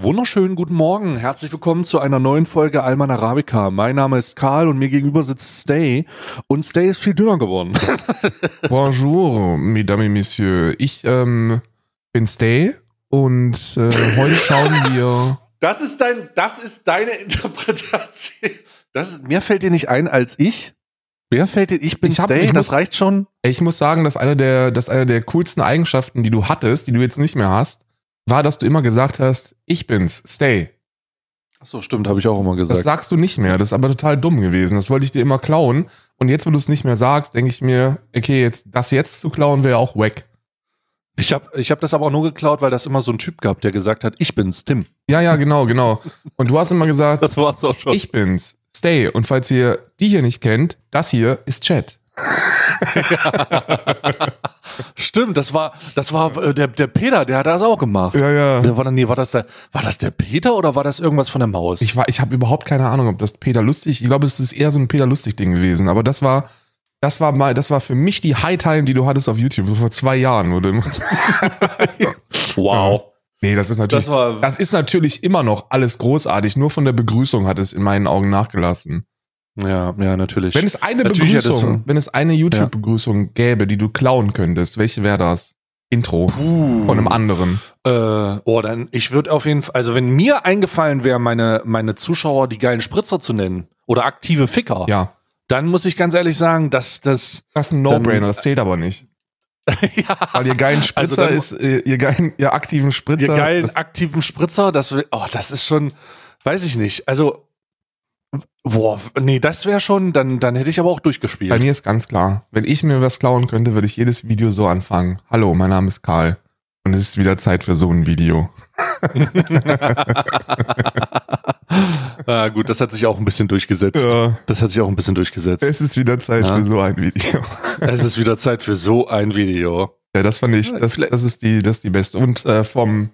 Wunderschönen guten Morgen. Herzlich willkommen zu einer neuen Folge Alman Arabica. Mein Name ist Karl und mir gegenüber sitzt Stay. Und Stay ist viel dünner geworden. Bonjour, mesdames et messieurs. Ich ähm, bin Stay und äh, heute schauen wir. Das ist dein, das ist deine Interpretation. Das ist, mir fällt dir nicht ein als ich. Wer fällt dir, ich bin Ich hab- Stay, ich das muss- reicht schon. Ich muss sagen, dass eine der, dass eine der coolsten Eigenschaften, die du hattest, die du jetzt nicht mehr hast, war, dass du immer gesagt hast, ich bin's, Stay. Ach so, stimmt, habe ich auch immer Das gesagt. sagst du nicht mehr. Das ist aber total dumm gewesen. Das wollte ich dir immer klauen. Und jetzt, wo du es nicht mehr sagst, denke ich mir, okay, jetzt das jetzt zu klauen wäre auch wack. Ich habe ich hab das aber auch nur geklaut, weil das immer so ein Typ gab, der gesagt hat, ich bin's, Tim. Ja, ja, genau, genau. Und du hast immer gesagt, Das war's auch schon. ich bin's, Stay. Und falls ihr die hier nicht kennt, das hier ist Chat. Stimmt, das war, das war äh, der, der Peter, der hat das auch gemacht. Ja, ja. Der war, dann- nee, war das der, war das der Peter oder war das irgendwas von der Maus? Ich, war- ich habe überhaupt keine Ahnung, ob das Peter Lustig, ich glaube, es ist eher so ein Peter Lustig-Ding gewesen, aber das war, das war mal, das war für mich die High-Time, die du hattest auf YouTube, vor zwei Jahren, immer, wow. Nee, das ist natürlich, Das war- das ist natürlich immer noch alles großartig, nur von der Begrüßung hat es in meinen Augen nachgelassen. Ja, ja, natürlich. Wenn es eine Natürlich Begrüßung, so- wenn es eine YouTube-Begrüßung gäbe, die du klauen könntest, welche wäre das? Intro von einem anderen. äh, oh, dann, ich würde auf jeden Fall, also wenn mir eingefallen wäre, meine, meine Zuschauer die geilen Spritzer zu nennen oder aktive Ficker, Ja. dann muss ich ganz ehrlich sagen, dass das, Das ist ein No-Brainer, das zählt aber nicht. ja, Weil ihr geilen Spritzer dann- ist, ihr geilen, ihr aktiven Spritzer. geilen das, aktiven Spritzer, das, oh, das ist schon, weiß ich nicht, also, boah, nee, das wäre schon, dann, dann hätte ich aber auch durchgespielt. bei mir ist ganz klar, wenn ich mir was klauen könnte, würde ich jedes Video so anfangen. Hallo, mein Name ist Karl. Und es ist wieder Zeit für so ein Video. ah, gut, das hat sich auch ein bisschen durchgesetzt. Ja. Das hat sich auch ein bisschen durchgesetzt. Es ist wieder Zeit Ja. für so ein Video. es ist wieder Zeit für so ein Video. Ja, das fand ich, das, das ist die, das ist die beste. Und äh, vom,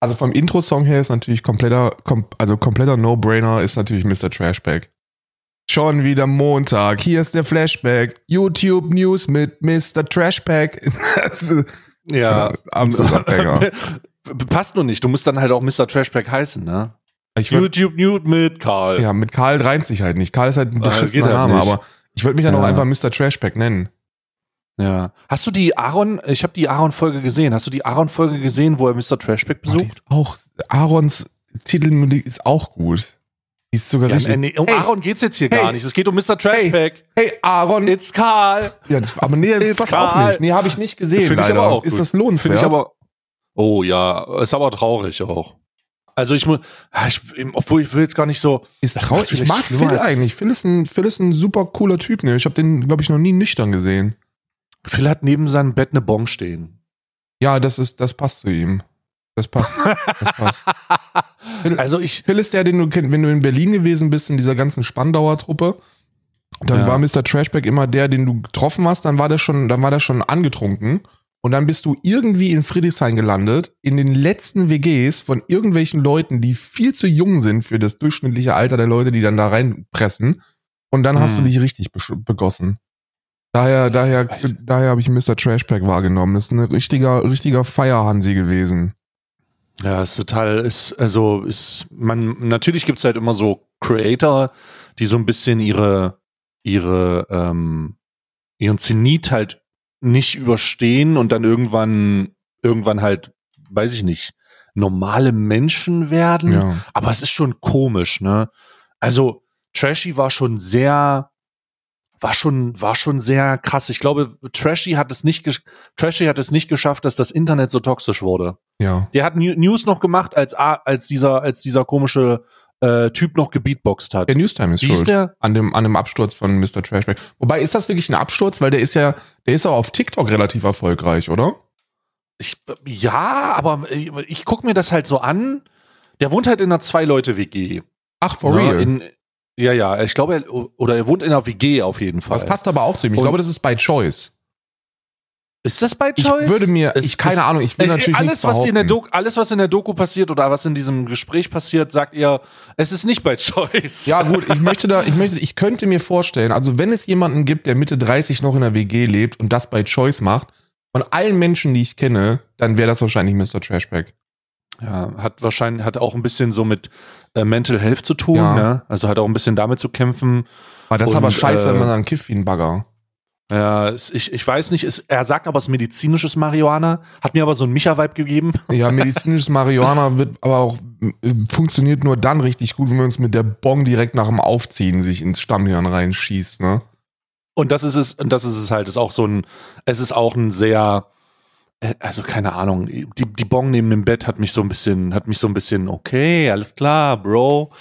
also vom Intro-Song her ist natürlich kompletter, kom, also kompletter No-Brainer ist natürlich Mr. Trashback. Schon wieder Montag, hier ist der Flashback. YouTube News mit Mr. Trashback. Ja, Banger. Passt nur nicht. Du musst dann halt auch Mr. Trashback heißen, ne? Ich würd, YouTube Nude mit Karl. ja, mit Karl reimt sich halt nicht. Karl ist halt ein beschissener halt Name, aber ich würde mich dann auch einfach Mr. Trashback nennen. Ja. Hast du die Aaron, ich habe die Aaron-Folge gesehen. Hast du die Aaron-Folge gesehen, wo er Mr. Trashback Boah, besucht? ist auch, Aarons Titelmelodie ist auch gut. Die ist sogar Ja, richtig. äh, nee, um Hey, Aaron geht's jetzt hier Hey. gar nicht. Es geht um Mr. Trashback. Hey, Aaron. It's Karl. Ja, das, aber nee, das It's auch Karl. nicht. Nee, habe ich nicht gesehen. Finde ich aber auch Ist gut. das lohnenswert? Finde ich aber. Oh ja, ist aber traurig auch. Also ich muss, ja, ich, obwohl ich will jetzt gar nicht so. ist das traurig. Ich mag Phil eigentlich. Phil ist, ein, Phil ist ein super cooler Typ. Ne? Ich habe den, glaube ich, noch nie nüchtern gesehen. Phil hat neben seinem Bett eine Bon stehen. Ja, das ist, das passt zu ihm. Das passt. Das passt. Phil, Also ich, Phil ist der, den du kennst, wenn du in Berlin gewesen bist, in dieser ganzen Spandauer Truppe. Dann Ja. war Mr. Trashback immer der, den du getroffen hast, dann war der schon, dann war der schon angetrunken. Und dann bist du irgendwie in Friedrichshain gelandet, in den letzten WGs von irgendwelchen Leuten, die viel zu jung sind für das durchschnittliche Alter der Leute, die dann da reinpressen. Und dann hast Hm. du dich richtig begossen. Daher, daher, Weiß- daher habe ich Mr. Trashback wahrgenommen. Das ist ein richtiger, richtiger Feierhansi gewesen. Ja, ist total, ist, also ist, man, natürlich gibt's halt immer so Creator, die so ein bisschen ihre, ihre, ähm, ihren Zenit halt nicht überstehen und dann irgendwann, irgendwann halt, weiß ich nicht, normale Menschen werden. Ja. Aber es ist schon komisch, ne? Also, Trashy war schon sehr, war schon, war schon sehr krass. Ich glaube, Trashy hat es nicht, Trashy hat es nicht geschafft, dass das Internet so toxisch wurde. Ja. Der hat New- News noch gemacht, als, als dieser, als dieser komische äh, Typ noch gebeatboxt hat. Der Newstime ist Wie schuld. ist der? An dem, an dem Absturz von Mr. Trashback. Wobei, ist das wirklich ein Absturz? Weil der ist ja, der ist auch auf TikTok relativ erfolgreich, oder? Ich, ja, aber ich, ich guck mir das halt so an. Der wohnt halt in einer Zwei-Leute-WG. Ach, for Ne? real. In, ja, ja, ich glaube, er, oder er wohnt in einer WG auf jeden Fall. das passt aber auch zu ihm. Ich Und- glaube, das ist by choice. Ist das bei Ich Choice? würde mir, Es- ich, keine es- Ahnung, ich will Ich, natürlich alles, was in der. Doku, alles, was in der Doku passiert oder was in diesem Gespräch passiert, sagt ihr, es ist nicht bei Choice. Ja, gut, ich möchte da, ich möchte, ich könnte mir vorstellen, also wenn es jemanden gibt, der Mitte 30 noch in der WG lebt und das by choice macht, von allen Menschen, die ich kenne, dann wäre das wahrscheinlich Mr. Trashback. Ja, hat wahrscheinlich, hat auch ein bisschen so mit äh, Mental Health zu tun, Ja. ne? Also hat auch ein bisschen damit zu kämpfen. Aber das ist aber scheiße, äh, wenn man dann kifft wie ein Bagger. Ja, es- ich, ich weiß nicht, es, er sagt aber, es ist medizinisches Marihuana, hat mir aber so einen Micha-Vibe gegeben. Ja, medizinisches Marihuana wird aber auch äh, funktioniert nur dann richtig gut, wenn man uns mit der Bong direkt nach dem Aufziehen sich ins Stammhirn reinschießt, ne? Und das ist es, und das ist es halt, ist auch so ein, es ist auch ein sehr, also keine Ahnung, die, die Bong neben dem Bett hat mich so ein bisschen, hat mich so ein bisschen, okay, alles klar, Bro.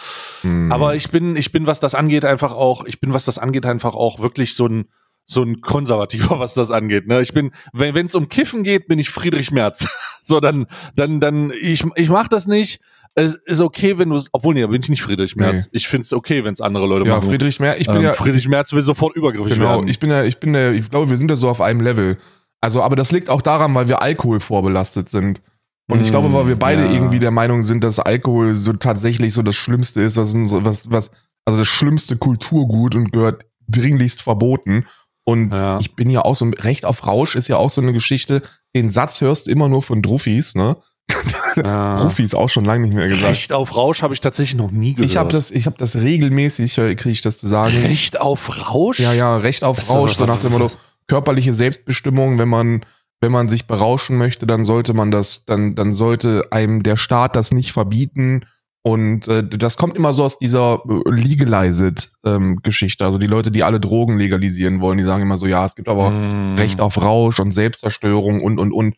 Hm. Aber ich bin, ich bin, was das angeht, einfach auch, ich bin, was das angeht, einfach auch wirklich so ein, so ein Konservativer, was das angeht. Ne? Ich bin, wenn es um Kiffen geht, bin ich Friedrich Merz. so, dann, dann, dann, ich, ich mach das nicht. Es ist okay, wenn du obwohl, nee, da bin ich nicht Friedrich Merz. Ich finde es okay, wenn es andere Leute ja, machen. Friedrich Merz, ich bin ähm, ja, Friedrich Merz will sofort übergriffig genau, werden. ich bin ja, ich bin ja, ich glaube, wir sind ja so auf einem Level. Also, aber das liegt auch daran, weil wir Alkohol vorbelastet sind. Und ich Mm, glaube, weil wir beide ja. irgendwie der Meinung sind, dass Alkohol so tatsächlich so das Schlimmste ist, was, was, was, also das schlimmste Kulturgut und gehört dringlichst verboten. Und Ja. ich bin ja auch so, Recht auf Rausch ist ja auch so eine Geschichte, den Satz hörst du immer nur von Druffis, ne? Ja. Druffis auch schon lange nicht mehr gesagt. Recht auf Rausch habe ich tatsächlich noch nie gehört. Ich habe das, ich habe das regelmäßig, kriege ich das zu sagen. Recht auf Rausch? Ja, ja, Recht auf Das Rausch, so nach dem Motto, körperliche Selbstbestimmung, wenn man, wenn man sich berauschen möchte, dann sollte man das, dann, dann sollte einem der Staat das nicht verbieten. Und äh, das kommt immer so aus dieser äh, legalized ähm, Geschichte. Also die Leute, die alle Drogen legalisieren wollen, die sagen immer so, ja, es gibt aber Mm. Recht auf Rausch und Selbstzerstörung und und und.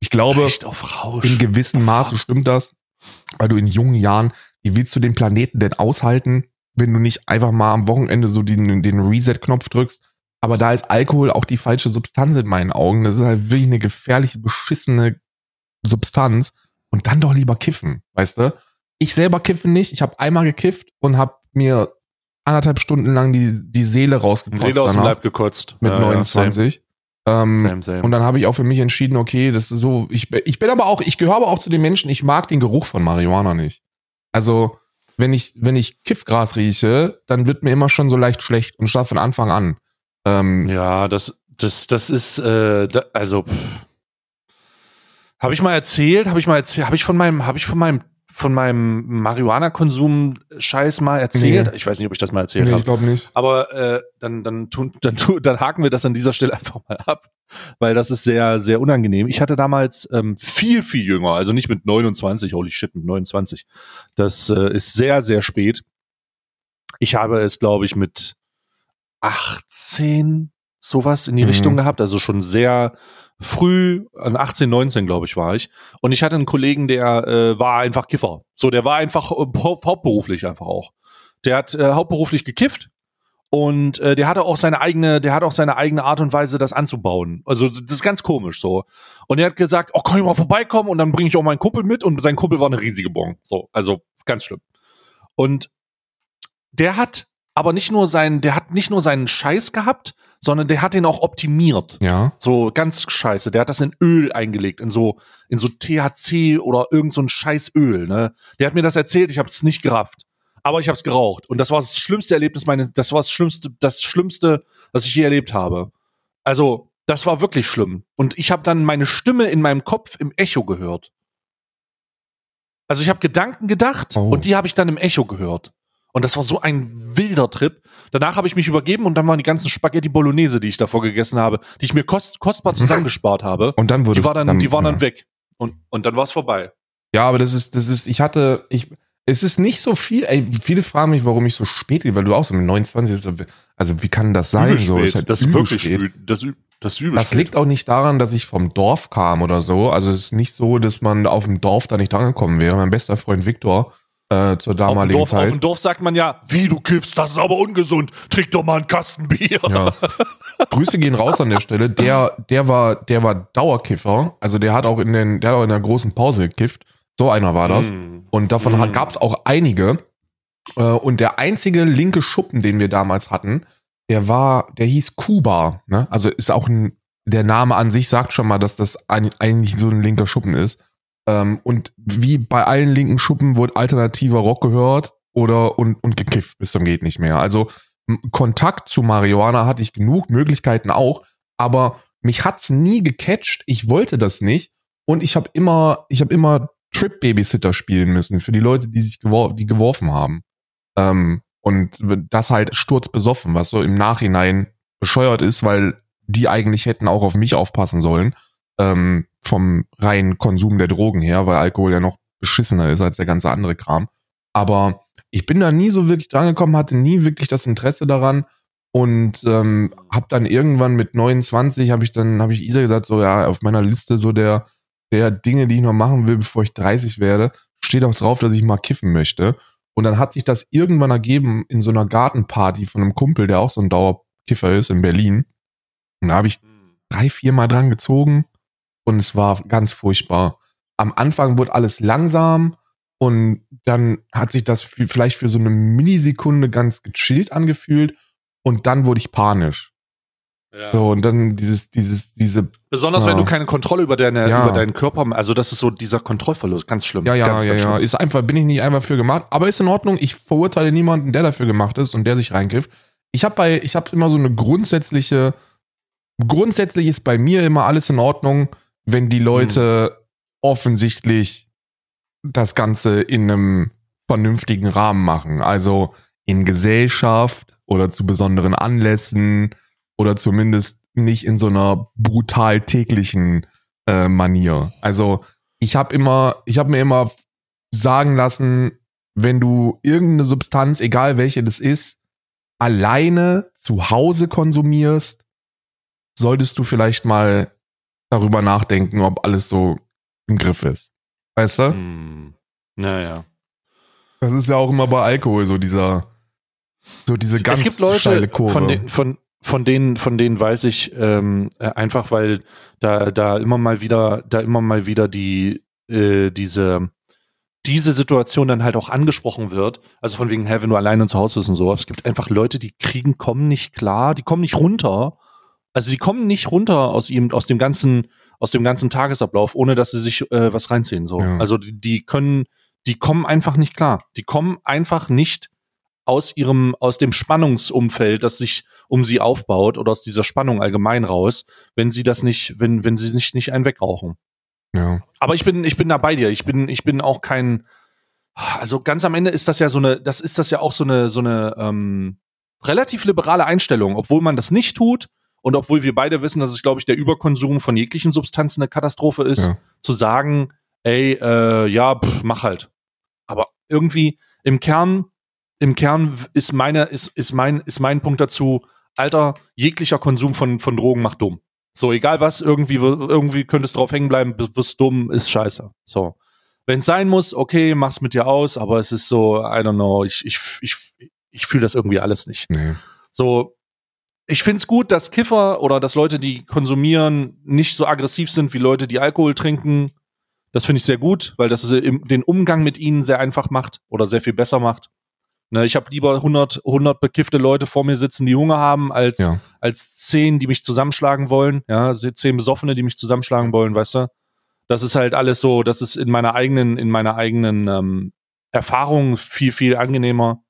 Ich glaube, in gewissem Maße stimmt das, weil du in jungen Jahren, wie willst du den Planeten denn aushalten, wenn du nicht einfach mal am Wochenende so den, den Reset-Knopf drückst? Aber da ist Alkohol auch die falsche Substanz in meinen Augen. Das ist halt wirklich eine gefährliche, beschissene Substanz. Und dann doch lieber kiffen, weißt du? Ich selber kiffe nicht. Ich habe einmal gekifft und habe mir anderthalb Stunden lang die, die Seele rausgekotzt Seele aus dem Leib gekotzt. mit Ja, ja, 29. ähm, Same, same, same. und dann habe ich auch für mich entschieden, okay, das ist so, ich, ich bin aber auch, ich gehöre aber auch zu den Menschen, ich mag den Geruch von Marihuana nicht. Also, wenn ich, wenn ich Kiffgras rieche, dann wird mir immer schon so leicht schlecht und statt von Anfang an. Ähm, Ja, das, das, das ist, äh, da, also, habe ich mal erzählt, habe ich mal erzählt, habe ich von meinem, habe ich von meinem, von meinem Marihuana-Konsum-Scheiß mal erzählt? Nee. Ich weiß nicht, ob ich das mal erzählt nee, habe. ich glaube nicht. Aber äh, dann, dann, tun, dann, tun, dann haken wir das an dieser Stelle einfach mal ab, weil das ist sehr, sehr unangenehm. Ich hatte damals ähm, viel, viel jünger, also nicht mit 29, holy shit, mit 29. Das äh, ist sehr, sehr spät. Ich habe es, glaube ich, mit 18 sowas in die Mhm. Richtung gehabt, also schon sehr früh, an 18, 19, glaube ich, war ich. Und ich hatte einen Kollegen, der äh, war einfach Kiffer. So, der war einfach äh, hau- hauptberuflich einfach auch. Der hat äh, hauptberuflich gekifft und äh, der hatte auch seine eigene, der hat auch seine eigene Art und Weise, das anzubauen. Also das ist ganz komisch so. Und er hat gesagt, oh, kann ich mal vorbeikommen und dann bringe ich auch meinen Kumpel mit und sein Kumpel war eine riesige Bon. So, also ganz schlimm. Und der hat aber nicht nur seinen, der hat nicht nur seinen Scheiß gehabt, sondern der hat den auch optimiert. Ja. So ganz scheiße. Der hat das in Öl eingelegt, in so, in so THC oder irgend so ein scheiß Öl, ne? Der hat mir das erzählt, ich habe es nicht gerafft. Aber ich habe es geraucht. Und das war das schlimmste Erlebnis meine, das war das Schlimmste, das Schlimmste, was ich je erlebt habe. Also, das war wirklich schlimm. Und ich habe dann meine Stimme in meinem Kopf im Echo gehört. Also ich habe Gedanken gedacht Oh. und die habe ich dann im Echo gehört. Und das war so ein wilder Trip. Danach habe ich mich übergeben und dann waren die ganzen Spaghetti Bolognese, die ich davor gegessen habe, die ich mir kost, kostbar zusammengespart habe, Und dann wurde die, war dann, die waren ja. dann weg. Und, und dann war es vorbei. Ja, aber das ist, das ist, ich hatte, ich, es ist nicht so viel, ey, viele fragen mich, warum ich so spät gehe, weil du auch so mit 29 ist, so- also wie kann das sein? So, ist halt das ist wirklich spät. Das, das übel Das liegt auch nicht daran, dass ich vom Dorf kam oder so. Also es ist nicht so, dass man auf dem Dorf da nicht angekommen wäre. Mein bester Freund Viktor äh, zur auf dem, damaligen Dorf, auf Zeit. dem Dorf sagt man ja, wie du kiffst, das ist aber ungesund. Trink doch mal einen Kasten Bier. Ja. Grüße gehen raus an der Stelle. Der, der war, der war Dauerkiffer. Also der hat auch in den, der hat auch in der großen Pause gekifft. So einer war das. Mm. Und davon Mm. gab es auch einige. Äh, Und der einzige linke Schuppen, den wir damals hatten, der war, der hieß Kuba. Ne? Also ist auch ein, der Name an sich sagt schon mal, dass das ein, eigentlich so ein linker Schuppen ist. Ähm, und wie bei allen linken Schuppen wurde alternativer Rock gehört oder und, und gekifft bis zum geht nicht mehr. Also Kontakt zu Marihuana hatte ich genug, Möglichkeiten auch, aber mich hat's nie gecatcht. Ich wollte das nicht und ich habe immer, ich habe immer Trip-Babysitter spielen müssen für die Leute, die sich gewor die geworfen haben. Ähm, und das halt sturzbesoffen, was so im Nachhinein bescheuert ist, weil die eigentlich hätten auch auf mich aufpassen sollen, ähm, vom reinen Konsum der Drogen her, weil Alkohol ja noch beschissener ist als der ganze andere Kram. Aber ich bin da nie so wirklich dran gekommen, hatte nie wirklich das Interesse daran und ähm, habe dann irgendwann mit 29 habe ich dann habe ich Isa gesagt so ja auf meiner Liste so der der Dinge, die ich noch machen will, bevor ich 30 werde, steht auch drauf, dass ich mal kiffen möchte. Und dann hat sich das irgendwann ergeben in so einer Gartenparty von einem Kumpel, der auch so ein Dauerkiffer ist in Berlin. Und da habe ich drei, vier Mal dran gezogen und es war ganz furchtbar. Am Anfang wurde alles langsam und dann hat sich das vielleicht für so eine Millisekunde ganz gechillt angefühlt und dann wurde ich panisch. Ja. So, und dann dieses, dieses, diese. Besonders ja. wenn du keine Kontrolle über deine, ja. über deinen Körper, also das ist so dieser Kontrollverlust, ganz schlimm. Ja, ja, ganz, ja, ganz ja. Ist einfach, bin ich nicht einmal für gemacht, aber ist in Ordnung. Ich verurteile niemanden, der dafür gemacht ist und der sich reinkifft. Ich habe bei, ich habe immer so eine grundsätzliche, grundsätzlich ist bei mir immer alles in Ordnung, wenn die Leute hm. offensichtlich das Ganze in einem vernünftigen Rahmen machen. Also in Gesellschaft oder zu besonderen Anlässen oder zumindest nicht in so einer brutal täglichen äh, Manier. Also ich habe immer, ich habe mir immer sagen lassen, wenn du irgendeine Substanz, egal welche das ist, alleine zu Hause konsumierst, solltest du vielleicht mal darüber nachdenken, ob alles so im Griff ist. Weißt du? Hm. Naja. Das ist ja auch immer bei Alkohol so dieser, so diese ganz es gibt Leute, steile Kurve. Von, den, von, von denen, von denen weiß ich ähm, äh, einfach, weil da, da immer mal wieder, da immer mal wieder die, äh, diese, diese Situation dann halt auch angesprochen wird. Also von wegen, hä, wenn du alleine zu Hause bist und so. Es gibt einfach Leute, die kriegen, kommen nicht klar, die kommen nicht runter. Also die kommen nicht runter aus ihm, aus dem ganzen, aus dem ganzen Tagesablauf, ohne dass sie sich äh, was reinziehen. So. Ja. Also die, die können, die kommen einfach nicht klar. Die kommen einfach nicht aus ihrem, aus dem Spannungsumfeld, das sich um sie aufbaut oder aus dieser Spannung allgemein raus, wenn sie das nicht, wenn, wenn sie sich nicht einen wegrauchen. Ja. Aber ich bin, ich bin da bei dir. Ich bin, ich bin auch kein, also ganz am Ende ist das ja so eine, das ist das ja auch so eine, so eine ähm, relativ liberale Einstellung, obwohl man das nicht tut und obwohl wir beide wissen, dass es, glaube ich, der Überkonsum von jeglichen Substanzen eine Katastrophe ist, ja. zu sagen, ey, äh, ja, pff, mach halt. Aber irgendwie im Kern im Kern ist meine, ist, ist mein, ist mein Punkt dazu, Alter, jeglicher Konsum von, von Drogen macht dumm. So, egal was, irgendwie, irgendwie könntest drauf hängen bleiben, wirst dumm, ist scheiße. So. Wenn es sein muss, okay, mach's mit dir aus, aber es ist so, I don't know, ich, ich, ich, ich fühle das irgendwie alles nicht. Nee. So, ich find's gut, dass Kiffer oder dass Leute, die konsumieren, nicht so aggressiv sind wie Leute, die Alkohol trinken. Das finde ich sehr gut, weil das den Umgang mit ihnen sehr einfach macht oder sehr viel besser macht. Ne, ich habe lieber 100, 100 bekiffte Leute vor mir sitzen, die Hunger haben, als, ja. als 10, die mich zusammenschlagen wollen. Ja, 10 Besoffene, die mich zusammenschlagen wollen, weißt du? Das ist halt alles so, das ist in meiner eigenen, in meiner eigenen ähm, Erfahrung viel, viel angenehmer.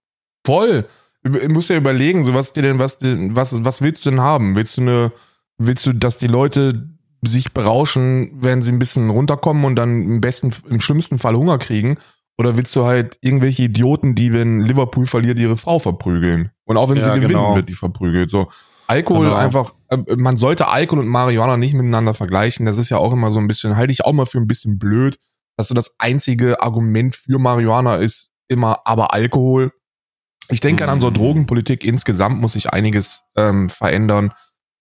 Voll. Ich muss ja überlegen, so was dir denn, was, was, was willst du denn haben? Willst du eine, willst du, dass die Leute sich berauschen, wenn sie ein bisschen runterkommen und dann im besten, im schlimmsten Fall Hunger kriegen? Oder willst du halt irgendwelche Idioten, die, wenn Liverpool verliert, ihre Frau verprügeln? Und auch wenn ja, sie gewinnen, genau. wird die verprügelt. So. Alkohol genau. einfach, äh, man sollte Alkohol und Marihuana nicht miteinander vergleichen. Das ist ja auch immer so ein bisschen, halte ich auch mal für ein bisschen blöd, dass so das einzige Argument für Marihuana ist immer aber Alkohol. Ich denke mhm. an unsere Drogenpolitik insgesamt muss sich einiges ähm, verändern.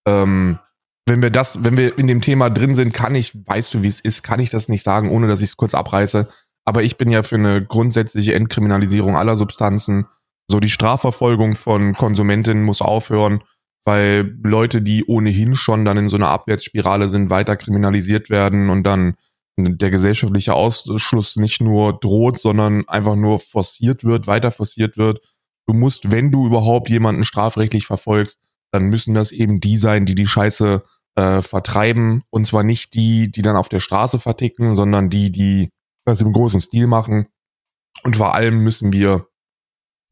Ähm, wenn wir das, wenn wir in dem Thema drin sind, kann ich, weißt du, wie es ist, kann ich das nicht sagen, ohne dass ich es kurz abreiße. Aber ich bin ja für eine grundsätzliche Entkriminalisierung aller Substanzen. So die Strafverfolgung von Konsumentinnen muss aufhören, weil Leute, die ohnehin schon dann in so einer Abwärtsspirale sind, weiter kriminalisiert werden und dann der gesellschaftliche Ausschluss nicht nur droht, sondern einfach nur forciert wird, weiter forciert wird. Du musst, wenn du überhaupt jemanden strafrechtlich verfolgst, dann müssen das eben die sein, die die Scheiße äh, vertreiben. Und zwar nicht die, die dann auf der Straße verticken, sondern die, die das im großen Stil machen. Und vor allem müssen wir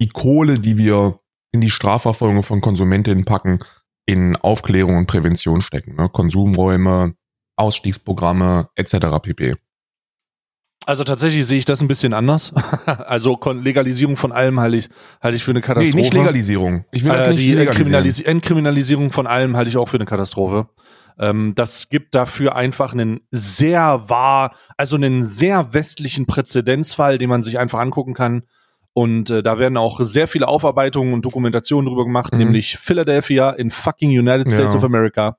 die Kohle, die wir in die Strafverfolgung von Konsumentinnen packen, in Aufklärung und Prävention stecken. Ne? Konsumräume, Ausstiegsprogramme etc. pp. Also tatsächlich sehe ich das ein bisschen anders. also Legalisierung von allem halte ich, halte ich für eine Nee, Katastrophe. nicht Legalisierung. Ich will das Äh, nicht die legalisieren. Entkriminalis Entkriminalisierung von allem halte ich auch für eine Katastrophe. Ähm, das gibt dafür einfach einen sehr wahr, also einen sehr westlichen Präzedenzfall, den man sich einfach angucken kann. Und äh, da werden auch sehr viele Aufarbeitungen und Dokumentationen drüber gemacht, Mhm. nämlich Philadelphia in fucking United States Ja. of America.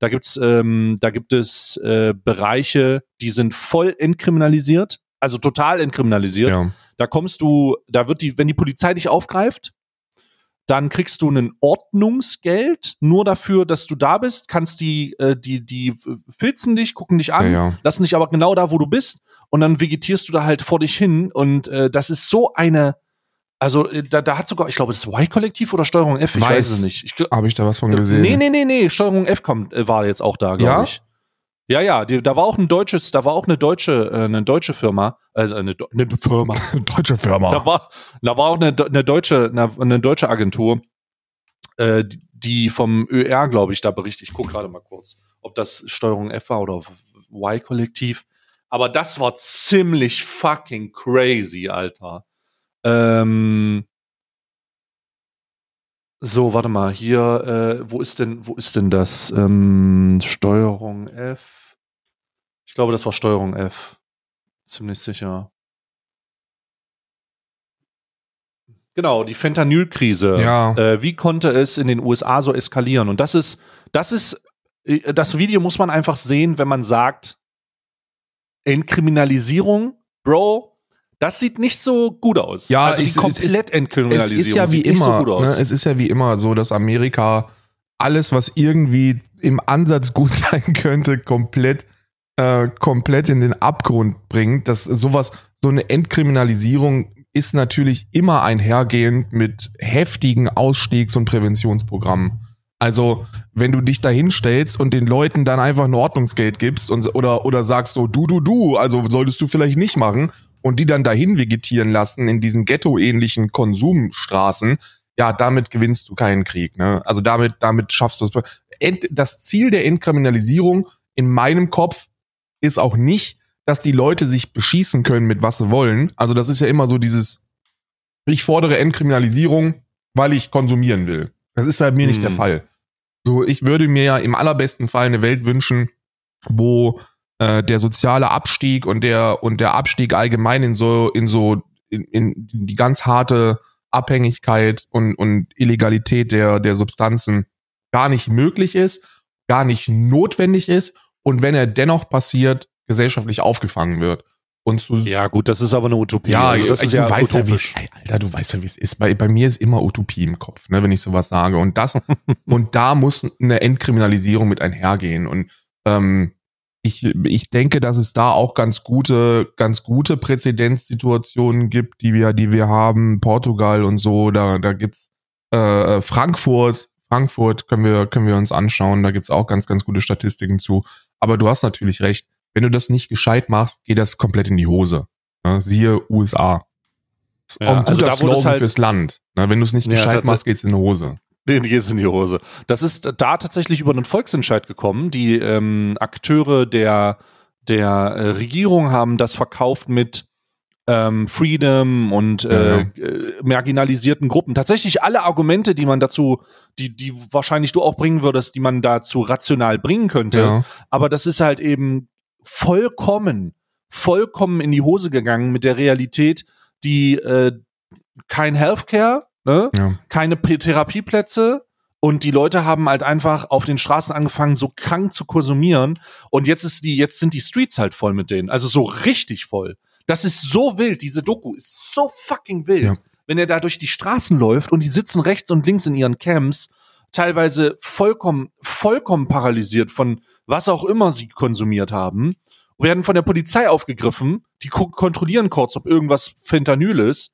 Da gibt's, ähm, da gibt es äh, Bereiche, die sind voll entkriminalisiert, also total entkriminalisiert. Ja. Da kommst du, da wird die, wenn die Polizei dich aufgreift, dann kriegst du ein Ordnungsgeld nur dafür, dass du da bist, kannst die, äh, die, die filzen dich, gucken dich an, Ja, ja. lassen dich aber genau da, wo du bist und dann vegetierst du da halt vor dich hin und äh, das ist so eine, also äh, da, da hat sogar, ich glaube, das Y-Kollektiv oder Steuerung F, ich Weiß. weiß es nicht. Habe ich da was von gesehen? Nee, nee, nee, nee, Steuerung F kommt, äh, war jetzt auch da, glaube Ja? ich. Ja, ja, die, da war auch ein deutsches, da war auch eine deutsche, äh, eine deutsche Firma, also eine, eine Firma. Deutsche Firma. Da war, da war auch eine, eine deutsche, eine, eine deutsche Agentur, äh, die- die vom ÖR, glaube ich, da berichtet. Ich gucke gerade mal kurz, ob das Steuerung F war oder Y-Kollektiv. Aber das war ziemlich fucking crazy, Alter. Ähm, so, warte mal, hier, äh, wo ist denn, wo ist denn das? Ähm, Steuerung F. Ich glaube, das war Steuerung F. Ziemlich sicher. Genau, die Fentanyl-Krise. Ja. Äh, wie konnte es in den USA so eskalieren? Und das ist, das ist, äh, das Video muss man einfach sehen, wenn man sagt, Entkriminalisierung, Bro, das sieht nicht so gut aus. Ja, also es- die es komplett ist- Entkriminalisierung Es ist ja wie immer, so ne? es ist ja wie immer so, dass Amerika alles, was irgendwie im Ansatz gut sein könnte, komplett, äh, komplett in den Abgrund bringt. Das sowas, so eine Entkriminalisierung ist natürlich immer einhergehend mit heftigen Ausstiegs- und Präventionsprogrammen. Also, wenn du dich da hinstellst und den Leuten dann einfach ein Ordnungsgeld gibst und, oder, oder sagst so, du, du, du, also solltest du vielleicht nicht machen und die dann dahin vegetieren lassen in diesen ghetto-ähnlichen Konsumstraßen, ja, damit gewinnst du keinen Krieg, ne? Also damit, damit schaffst du es. Das Ziel der Entkriminalisierung in meinem Kopf ist auch nicht, dass die Leute sich beschießen können mit was sie wollen. Also das ist ja immer so dieses, ich fordere Entkriminalisierung, weil ich konsumieren will. Das ist bei mir nicht der Hm. Fall. So, ich würde mir ja im allerbesten Fall eine Welt wünschen, wo äh, der soziale Abstieg und der und der Abstieg allgemein in so in so in, in die ganz harte Abhängigkeit und und Illegalität der der Substanzen gar nicht möglich ist, gar nicht notwendig ist und wenn er dennoch passiert, gesellschaftlich aufgefangen wird. Und zu, ja, gut, das ist aber eine Utopie. ja, also das ist du ja weißt ja, wie utopisch. Alter, du weißt ja, wie es ist. Bei, bei mir ist immer Utopie im Kopf, ne, wenn ich sowas sage. Und das, und da muss eine Entkriminalisierung mit einhergehen. Und ähm, ich, ich denke, dass es da auch ganz gute, ganz gute Präzedenzsituationen gibt, die wir, die wir haben, Portugal und so. Da, da gibt's äh, Frankfurt, Frankfurt können wir, können wir uns anschauen. Da gibt's auch ganz, ganz gute Statistiken zu. Aber du hast natürlich recht. Wenn du das nicht gescheit machst, geht das komplett in die Hose. Ne? Siehe USA. Ja, auch ein guter also wo das Slogan halt- fürs Land. Ne? Wenn du es nicht Ja, gescheit machst, geht's in die Hose. Den geht's in die Hose. Das ist da tatsächlich über einen Volksentscheid gekommen. Die ähm, Akteure der, der äh, Regierung haben das verkauft mit ähm, Freedom und äh, Ja, äh, marginalisierten Gruppen. Tatsächlich alle Argumente, die man dazu, die, die wahrscheinlich du auch bringen würdest, die man dazu rational bringen könnte. Ja. Aber das ist halt eben vollkommen, vollkommen in die Hose gegangen mit der Realität, die äh, kein Healthcare, ne? Ja. keine P Therapieplätze und die Leute haben halt einfach auf den Straßen angefangen, so krank zu konsumieren und jetzt ist die, jetzt sind die Streets halt voll mit denen, also so richtig voll. Das ist so wild, diese Doku ist so fucking wild. Ja. Wenn er da durch die Straßen läuft und die sitzen rechts und links in ihren Camps, teilweise vollkommen, vollkommen paralysiert von was auch immer sie konsumiert haben, werden von der Polizei aufgegriffen, die ko- kontrollieren kurz, ob irgendwas Fentanyl ist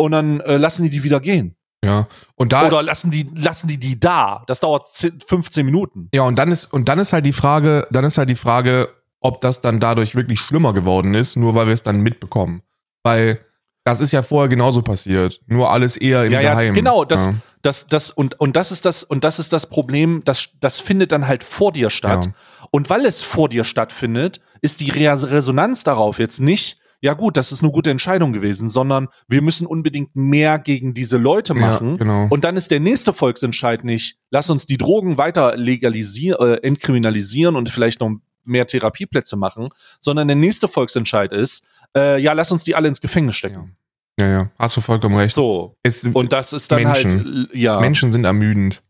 und dann äh, lassen die die wieder gehen. Ja. Und da, Oder lassen die, lassen die die da. Das dauert 10, 15 Minuten. ja, und dann ist, und dann ist halt die Frage, dann ist halt die Frage, ob das dann dadurch wirklich schlimmer geworden ist, nur weil wir es dann mitbekommen. Weil das ist ja vorher genauso passiert. Nur alles eher im Ja, ja, Geheimen. genau, das- Ja. Das, das, und, und das ist das, und das ist das Problem, das, das findet dann halt vor dir statt. Ja. Und weil es vor dir stattfindet, ist die Re Resonanz darauf jetzt nicht, ja gut, das ist eine gute Entscheidung gewesen, sondern wir müssen unbedingt mehr gegen diese Leute machen. Ja, genau. Und dann ist der nächste Volksentscheid nicht, lass uns die Drogen weiter legalisieren, äh, entkriminalisieren und vielleicht noch mehr Therapieplätze machen, sondern der nächste Volksentscheid ist, äh, ja, lass uns die alle ins Gefängnis stecken. Ja, ja, hast du vollkommen recht. So. Es, Und das ist dann Menschen. halt, ja, Menschen sind ermüdend.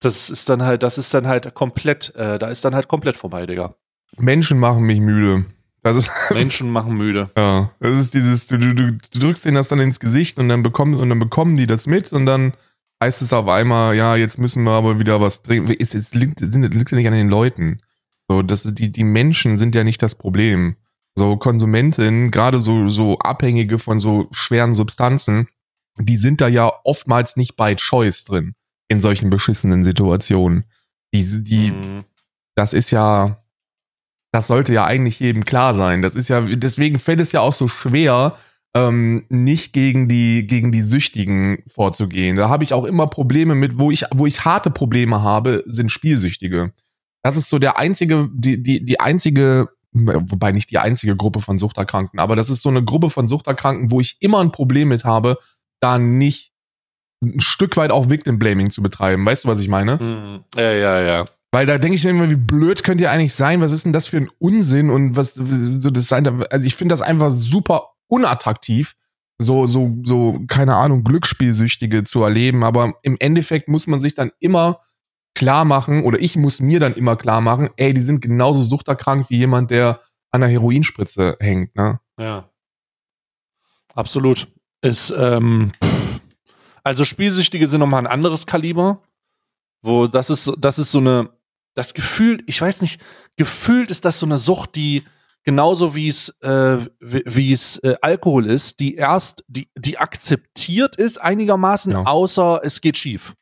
das ist dann halt, das ist dann halt komplett, äh, da ist dann halt komplett vorbei, Digga. Menschen machen mich müde. Das ist, Menschen machen müde. ja, das ist dieses, du, du, du drückst denen das dann ins Gesicht und dann bekommen, und dann bekommen die das mit und dann heißt es auf einmal, ja, jetzt müssen wir aber wieder was drehen. Es, es liegt, es liegt ja nicht an den Leuten. So, das, die, die Menschen sind ja nicht das Problem. So, Konsumentinnen, gerade so, so Abhängige von so schweren Substanzen, die sind da ja oftmals nicht bei Choice drin in solchen beschissenen Situationen. Die, die, Mhm. das ist ja, das sollte ja eigentlich jedem klar sein. Das ist ja, deswegen fällt es ja auch so schwer, ähm, nicht gegen die, gegen die Süchtigen vorzugehen. Da habe ich auch immer Probleme mit, wo ich, wo ich harte Probleme habe, sind Spielsüchtige. Das ist so der einzige, die, die, die einzige, wobei nicht die einzige Gruppe von Suchterkranken, aber das ist so eine Gruppe von Suchterkranken, wo ich immer ein Problem mit habe, da nicht ein Stück weit auch Victim Blaming zu betreiben. Weißt du, was ich meine? Mhm. Ja, ja, ja. Weil da denke ich mir immer, wie blöd könnt ihr eigentlich sein? Was ist denn das für ein Unsinn und was so das sein? Also ich finde das einfach super unattraktiv, so so so keine Ahnung Glücksspielsüchtige zu erleben. Aber im Endeffekt muss man sich dann immer klar machen oder ich muss mir dann immer klar machen, ey, die sind genauso suchterkrank wie jemand, der an der Heroinspritze hängt. Ne? Ja. Absolut. Ist, ähm, also Spielsüchtige sind nochmal ein anderes Kaliber, wo das ist, das ist so eine, das Gefühl, ich weiß nicht, gefühlt ist das so eine Sucht, die genauso wie es, äh, wie es äh, Alkohol ist, die erst, die, die akzeptiert ist einigermaßen, Ja. außer es geht schief.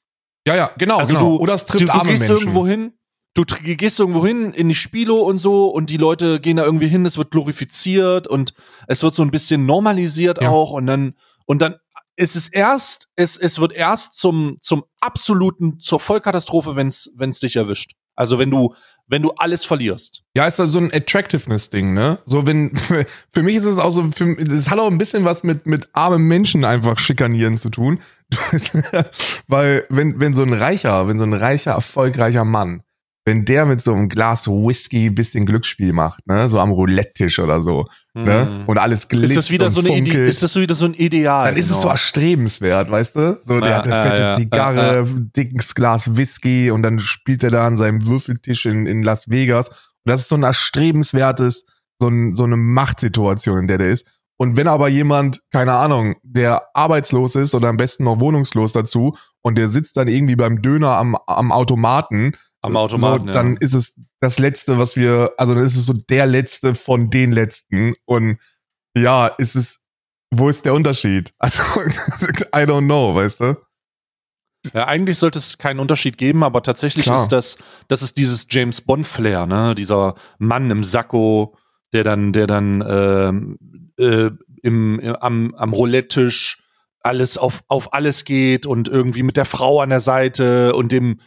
Ja, ja, genau. Also genau. du, oder es trifft du, du gehst Menschen. irgendwo hin, du gehst irgendwo hin in die Spilo und so und die Leute gehen da irgendwie hin, es wird glorifiziert und es wird so ein bisschen normalisiert Ja. auch und dann und dann ist es erst, es, es wird erst zum, zum absoluten, zur Vollkatastrophe, wenn es dich erwischt. Also wenn du, wenn du alles verlierst. Ja, ist da so ein Attractiveness-Ding, ne? So, wenn, für mich ist es auch so, für, das hat auch ein bisschen was mit, mit armen Menschen einfach schikanieren zu tun. Weil, wenn, wenn so ein reicher, wenn so ein reicher, erfolgreicher Mann, wenn der mit so einem Glas Whisky ein bisschen Glücksspiel macht, ne? So am Roulette-Tisch oder so, ne? Und alles glitzt Hm. ist das wieder und so funkelt. ist das so wieder so ein Ideal? dann ist es so genau. erstrebenswert, weißt du? So, der Ja, hat eine ja, fette ja, Zigarre, dickes Glas Whisky und dann spielt er da an seinem Würfeltisch in, in Las Vegas. Und das ist so ein erstrebenswertes, so, ein, so eine Machtsituation, in der der ist. Und wenn aber jemand, keine Ahnung, der arbeitslos ist oder am besten noch wohnungslos dazu und der sitzt dann irgendwie beim Döner am, am Automaten, Am Automaten, so, dann ja. ist es das Letzte, was wir, also dann ist es so der Letzte von den Letzten. Und ja, ist es, wo ist der Unterschied? Also, I don't know, weißt du? Ja, eigentlich sollte es keinen Unterschied geben, aber tatsächlich Klar. ist das, das ist dieses James Bond Flair, ne? Dieser Mann im Sakko, der dann, der dann ähm, äh, im, im, am, am Roulette-Tisch alles auf, auf alles geht und irgendwie mit der Frau an der Seite und dem,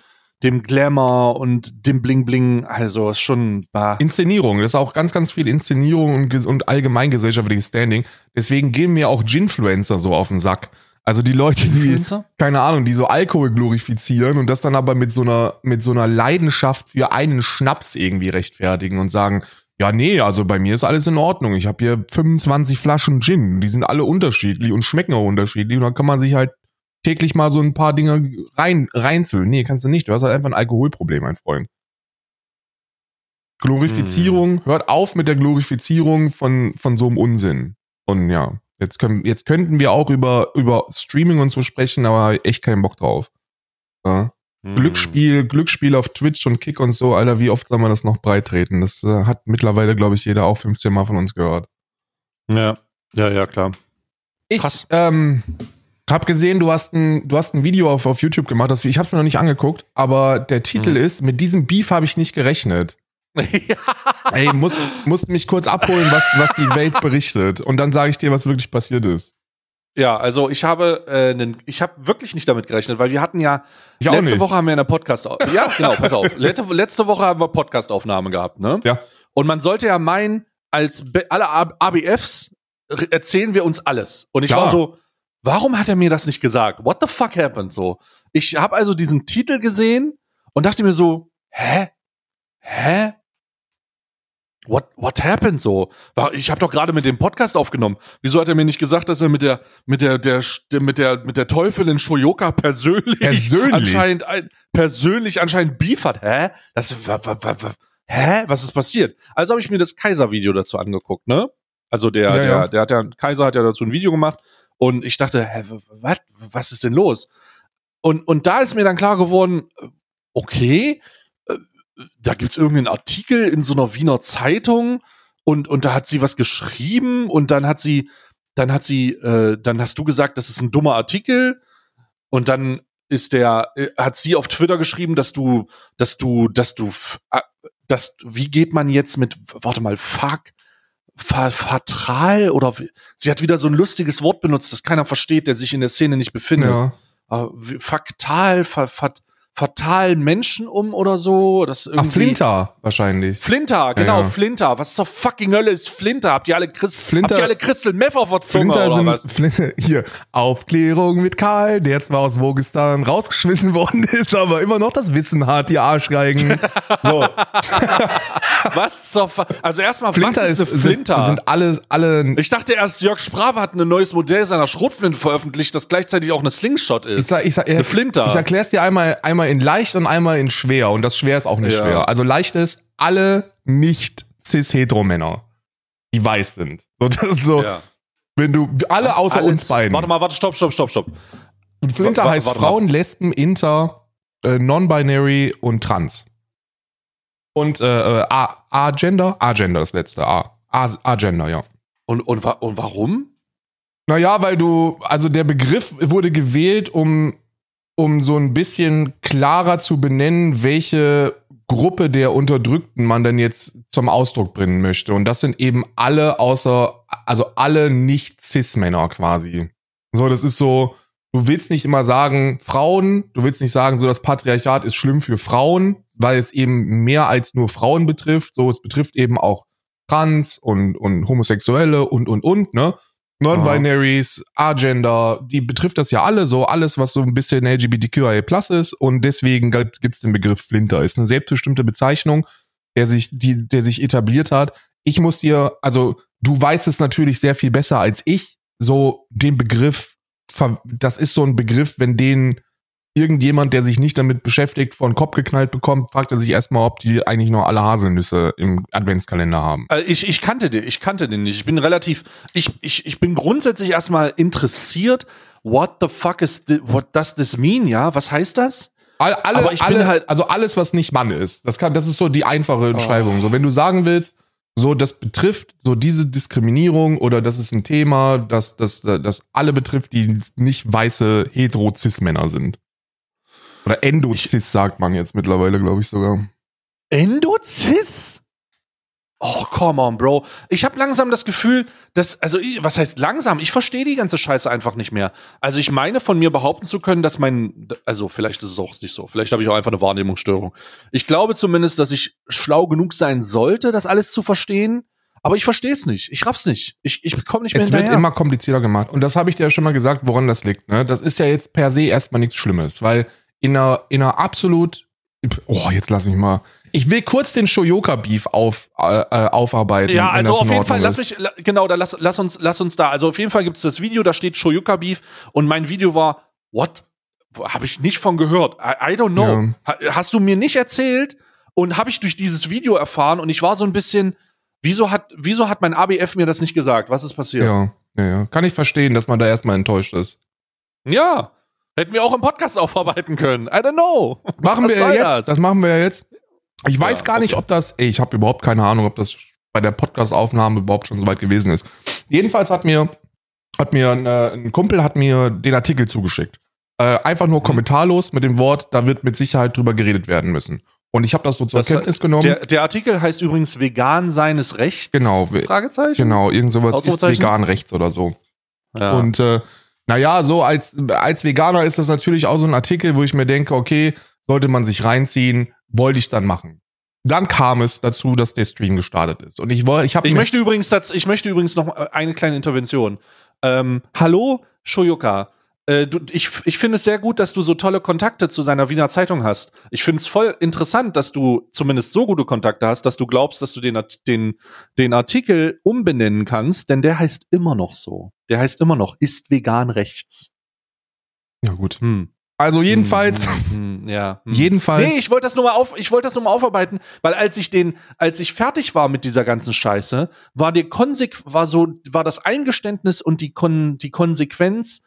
dem Glamour und dem Bling Bling. Also ist schon bah. Inszenierung, das ist auch ganz, ganz viel Inszenierung und, und allgemeingesellschaftliches Standing. Deswegen gehen mir auch Ginfluencer so auf den Sack. Also die Leute, die, keine Ahnung, die so Alkohol glorifizieren und das dann aber mit so einer, mit so einer Leidenschaft für einen Schnaps irgendwie rechtfertigen und sagen, ja, nee, also bei mir ist alles in Ordnung. Ich habe hier 25 Flaschen Gin, die sind alle unterschiedlich und schmecken auch unterschiedlich und dann kann man sich halt täglich mal so ein paar Dinge rein, reinzüllen. Nee, kannst du nicht. Du hast halt einfach ein Alkoholproblem, mein Freund. Glorifizierung, hört auf mit der Glorifizierung von, von so einem Unsinn. Und ja, jetzt können, jetzt könnten wir auch über, über Streaming und so sprechen, aber echt keinen Bock drauf. Ja. Hm. Glücksspiel, Glücksspiel auf Twitch und Kick und so, Alter, wie oft soll man das noch breitreten? Das äh, hat mittlerweile, glaube ich, jeder auch 15 Mal von uns gehört. Ja, ja, ja, klar. Ich Krass. ähm, hab gesehen, du hast ein, du hast ein Video auf, auf YouTube gemacht. Das, ich habe es mir noch nicht angeguckt, aber der Titel Mhm. ist, mit diesem Beef habe ich nicht gerechnet. Ey, muss, musst mich kurz abholen, was, was die Welt berichtet. Und dann sage ich dir, was wirklich passiert ist. Ja, also ich habe, äh, nen, ich habe wirklich nicht damit gerechnet, weil wir hatten ja Ich letzte. Woche haben wir eine Podcast, ja genau, pass auf, letzte, letzte Woche haben wir Podcastaufnahme gehabt, ne? Ja. Und man sollte ja meinen, als alle ABFs erzählen wir uns alles. Und ich Klar. war so, warum hat er mir das nicht gesagt? What the fuck happened so? Ich habe also diesen Titel gesehen und dachte mir so, hä? Hä? What, what happened so? Ich habe doch gerade mit dem Podcast aufgenommen. Wieso hat er mir nicht gesagt, dass er mit der mit der der der- mit der mit der Teufelin Shoyoka persönlich, Persönlich? anscheinend ein, persönlich anscheinend Beef hat? Hä? Das wa, wa, wa, wa, hä? Was ist passiert? Also habe ich mir das Kaiser Video dazu angeguckt, ne? Also der Ja, der ja. der hat ja Kaiser hat ja dazu ein Video gemacht und ich dachte, hä, was was ist denn los? Und und da ist mir dann klar geworden, okay, äh, da gibt's irgendeinen Artikel in so einer Wiener Zeitung und, und da hat sie was geschrieben und dann hat sie, dann hat sie, äh, dann hast du gesagt, das ist ein dummer Artikel und dann ist der, äh, hat sie auf Twitter geschrieben, dass du, dass du, dass du, äh, dass, wie geht man jetzt mit, warte mal, fuck, fa- fatral oder sie hat wieder so ein lustiges Wort benutzt, das keiner versteht, der sich in der Szene nicht befindet Ja. äh, wie- faktal, fa, fat, fatal Menschen um oder so. Das Ach, irgendwie Flinter wahrscheinlich. Flinter, genau, ja. Flinter. Was zur fucking Hölle ist Flinter? Habt ihr alle Christ Flinter- habt ihr alle Crystal Meth auf der Zunge Flinter oder sind was? Flin hier Aufklärung mit Karl, der zwar aus Wogistan rausgeschmissen worden ist, aber immer noch das Wissen hat, die Arschgeigen. So, Was zur Fa Also erstmal, was Flinter ist ist, eine Flinter? Sind, sind alle alle ich dachte erst, Jörg Sprave hat ein neues Modell seiner Schrotflinte veröffentlicht, das gleichzeitig auch eine Slingshot ist. Ich sag, ich sag, eine Flinter. Ich erkläre es dir einmal, einmal in leicht und einmal in schwer. Und das schwer ist auch nicht Ja. schwer. Also leicht ist alle nicht cis-hetero-Männer, die weiß sind. So, das ist so, ja. wenn du, alle außer Alles- uns beiden. Warte mal, warte, stopp, stopp, stopp, stopp. Flinter heißt warte mal. Frauen, Lesben, Inter, äh, Non-Binary und Trans. Und äh, äh, A- A-Gender? A-Gender das letzte. A. A-Gender, ja. Und, und, und warum? Naja, weil du, also der Begriff wurde gewählt, um, um so ein bisschen klarer zu benennen, welche Gruppe der Unterdrückten man denn jetzt zum Ausdruck bringen möchte. Und das sind eben alle außer, also alle nicht Cis-Männer quasi. So, das ist so, du willst nicht immer sagen, Frauen, du willst nicht sagen, so das Patriarchat ist schlimm für Frauen, weil es eben mehr als nur Frauen betrifft. So, es betrifft eben auch Trans und, und Homosexuelle und, und, und, ne? Non-Binaries, Agender, die betrifft das ja alle so, alles, was so ein bisschen LGBTQIA plus ist und deswegen gibt es den Begriff Flinter. Ist eine selbstbestimmte Bezeichnung, der sich, die, der sich etabliert hat. Ich muss dir, also du weißt es natürlich sehr viel besser als ich, so den Begriff, das ist so ein Begriff, wenn den irgendjemand, der sich nicht damit beschäftigt, vor den Kopf geknallt bekommt, fragt er sich erstmal, ob die eigentlich noch alle Haselnüsse im Adventskalender haben. Äh, Ich, ich kannte den, ich kannte den nicht. Ich bin relativ, ich, ich, ich bin grundsätzlich erstmal interessiert. What the fuck is thi, what does this mean? Ja, was heißt das? All, alle, bin alle, halt- also alles, was nicht Mann ist, das kann, das ist so die einfache Beschreibung. So, wenn du sagen willst, so, das betrifft so diese Diskriminierung oder das ist ein Thema, das, das, das alle betrifft, die nicht weiße hetero-cis-Männer sind. Oder Endo-cis sagt man jetzt mittlerweile, glaube ich sogar. Endozis? Oh, come on, Bro. Ich habe langsam das Gefühl, dass, also, was heißt langsam? Ich verstehe die ganze Scheiße einfach nicht mehr. Also, ich meine, von mir behaupten zu können, dass mein, also, vielleicht ist es auch nicht so. Vielleicht habe ich auch einfach eine Wahrnehmungsstörung. Ich glaube zumindest, dass ich schlau genug sein sollte, das alles zu verstehen. Aber ich verstehe es nicht. Ich raff's nicht. Ich, ich komme nicht mehr Es wird hinterher. immer komplizierter gemacht. Und das habe ich dir ja schon mal gesagt, woran das liegt. Ne? Das ist ja jetzt per se erstmal nichts Schlimmes, weil in einer, in einer absolut. Oh, jetzt lass mich mal. Ich will kurz den Shoyoka-Beef auf, äh, äh, aufarbeiten. Ja, also auf jeden Fall, Ordnung lass ist. mich, genau, da lass, lass uns, lass uns da. Also auf jeden Fall gibt's das Video, da steht Shoyuka Beef und mein Video war, what? Habe ich nicht von gehört. I, I don't know. Ha, hast du mir nicht erzählt und habe ich durch dieses Video erfahren und ich war so ein bisschen, wieso hat, wieso hat mein ABF mir das nicht gesagt? Was ist passiert? Ja, ja, ja. Kann ich verstehen, dass man da erstmal enttäuscht ist. Ja. Hätten wir auch im Podcast aufarbeiten können. I don't know. Machen Was wir ja jetzt. das? Das? machen wir ja jetzt. Ich weiß Ja, gar nicht, okay. ob das. Ey, ich habe überhaupt keine Ahnung, ob das bei der Podcast-Aufnahme überhaupt schon so weit gewesen ist. Jedenfalls hat mir, hat mir ein, äh, ein Kumpel hat mir den Artikel zugeschickt. Äh, einfach nur Mhm. kommentarlos mit dem Wort, da wird mit Sicherheit drüber geredet werden müssen. Und ich habe das so zur Das- Kenntnis genommen. Der, der Artikel heißt übrigens Vegan seines Rechts. Genau, Fragezeichen. genau, irgend sowas ist vegan rechts oder so. Ja. Und äh, naja, so als, als Veganer ist das natürlich auch so ein Artikel, wo ich mir denke, okay, sollte man sich reinziehen, wollte ich dann machen. dann kam es dazu, dass der Stream gestartet ist. Und ich wollte, ich habe Ich möchte übrigens, ich möchte übrigens noch eine kleine Intervention. Ähm, hallo, Shoyoka. Äh, du, ich ich finde es sehr gut, dass du so tolle Kontakte zu seiner Wiener Zeitung hast. Ich finde es voll interessant, dass du zumindest so gute Kontakte hast, dass du glaubst, dass du den, den, den Artikel umbenennen kannst, denn der heißt immer noch so. Der heißt immer noch, ist vegan rechts. ja gut. Hm. Also jedenfalls, Hm, hm, hm, ja. Jedenfalls. Nee, ich wollte das nur mal auf, ich wollte das nur mal aufarbeiten, weil als ich den, als ich fertig war mit dieser ganzen Scheiße, war die Konseq war so, war das Eingeständnis und die Kon die Konsequenz,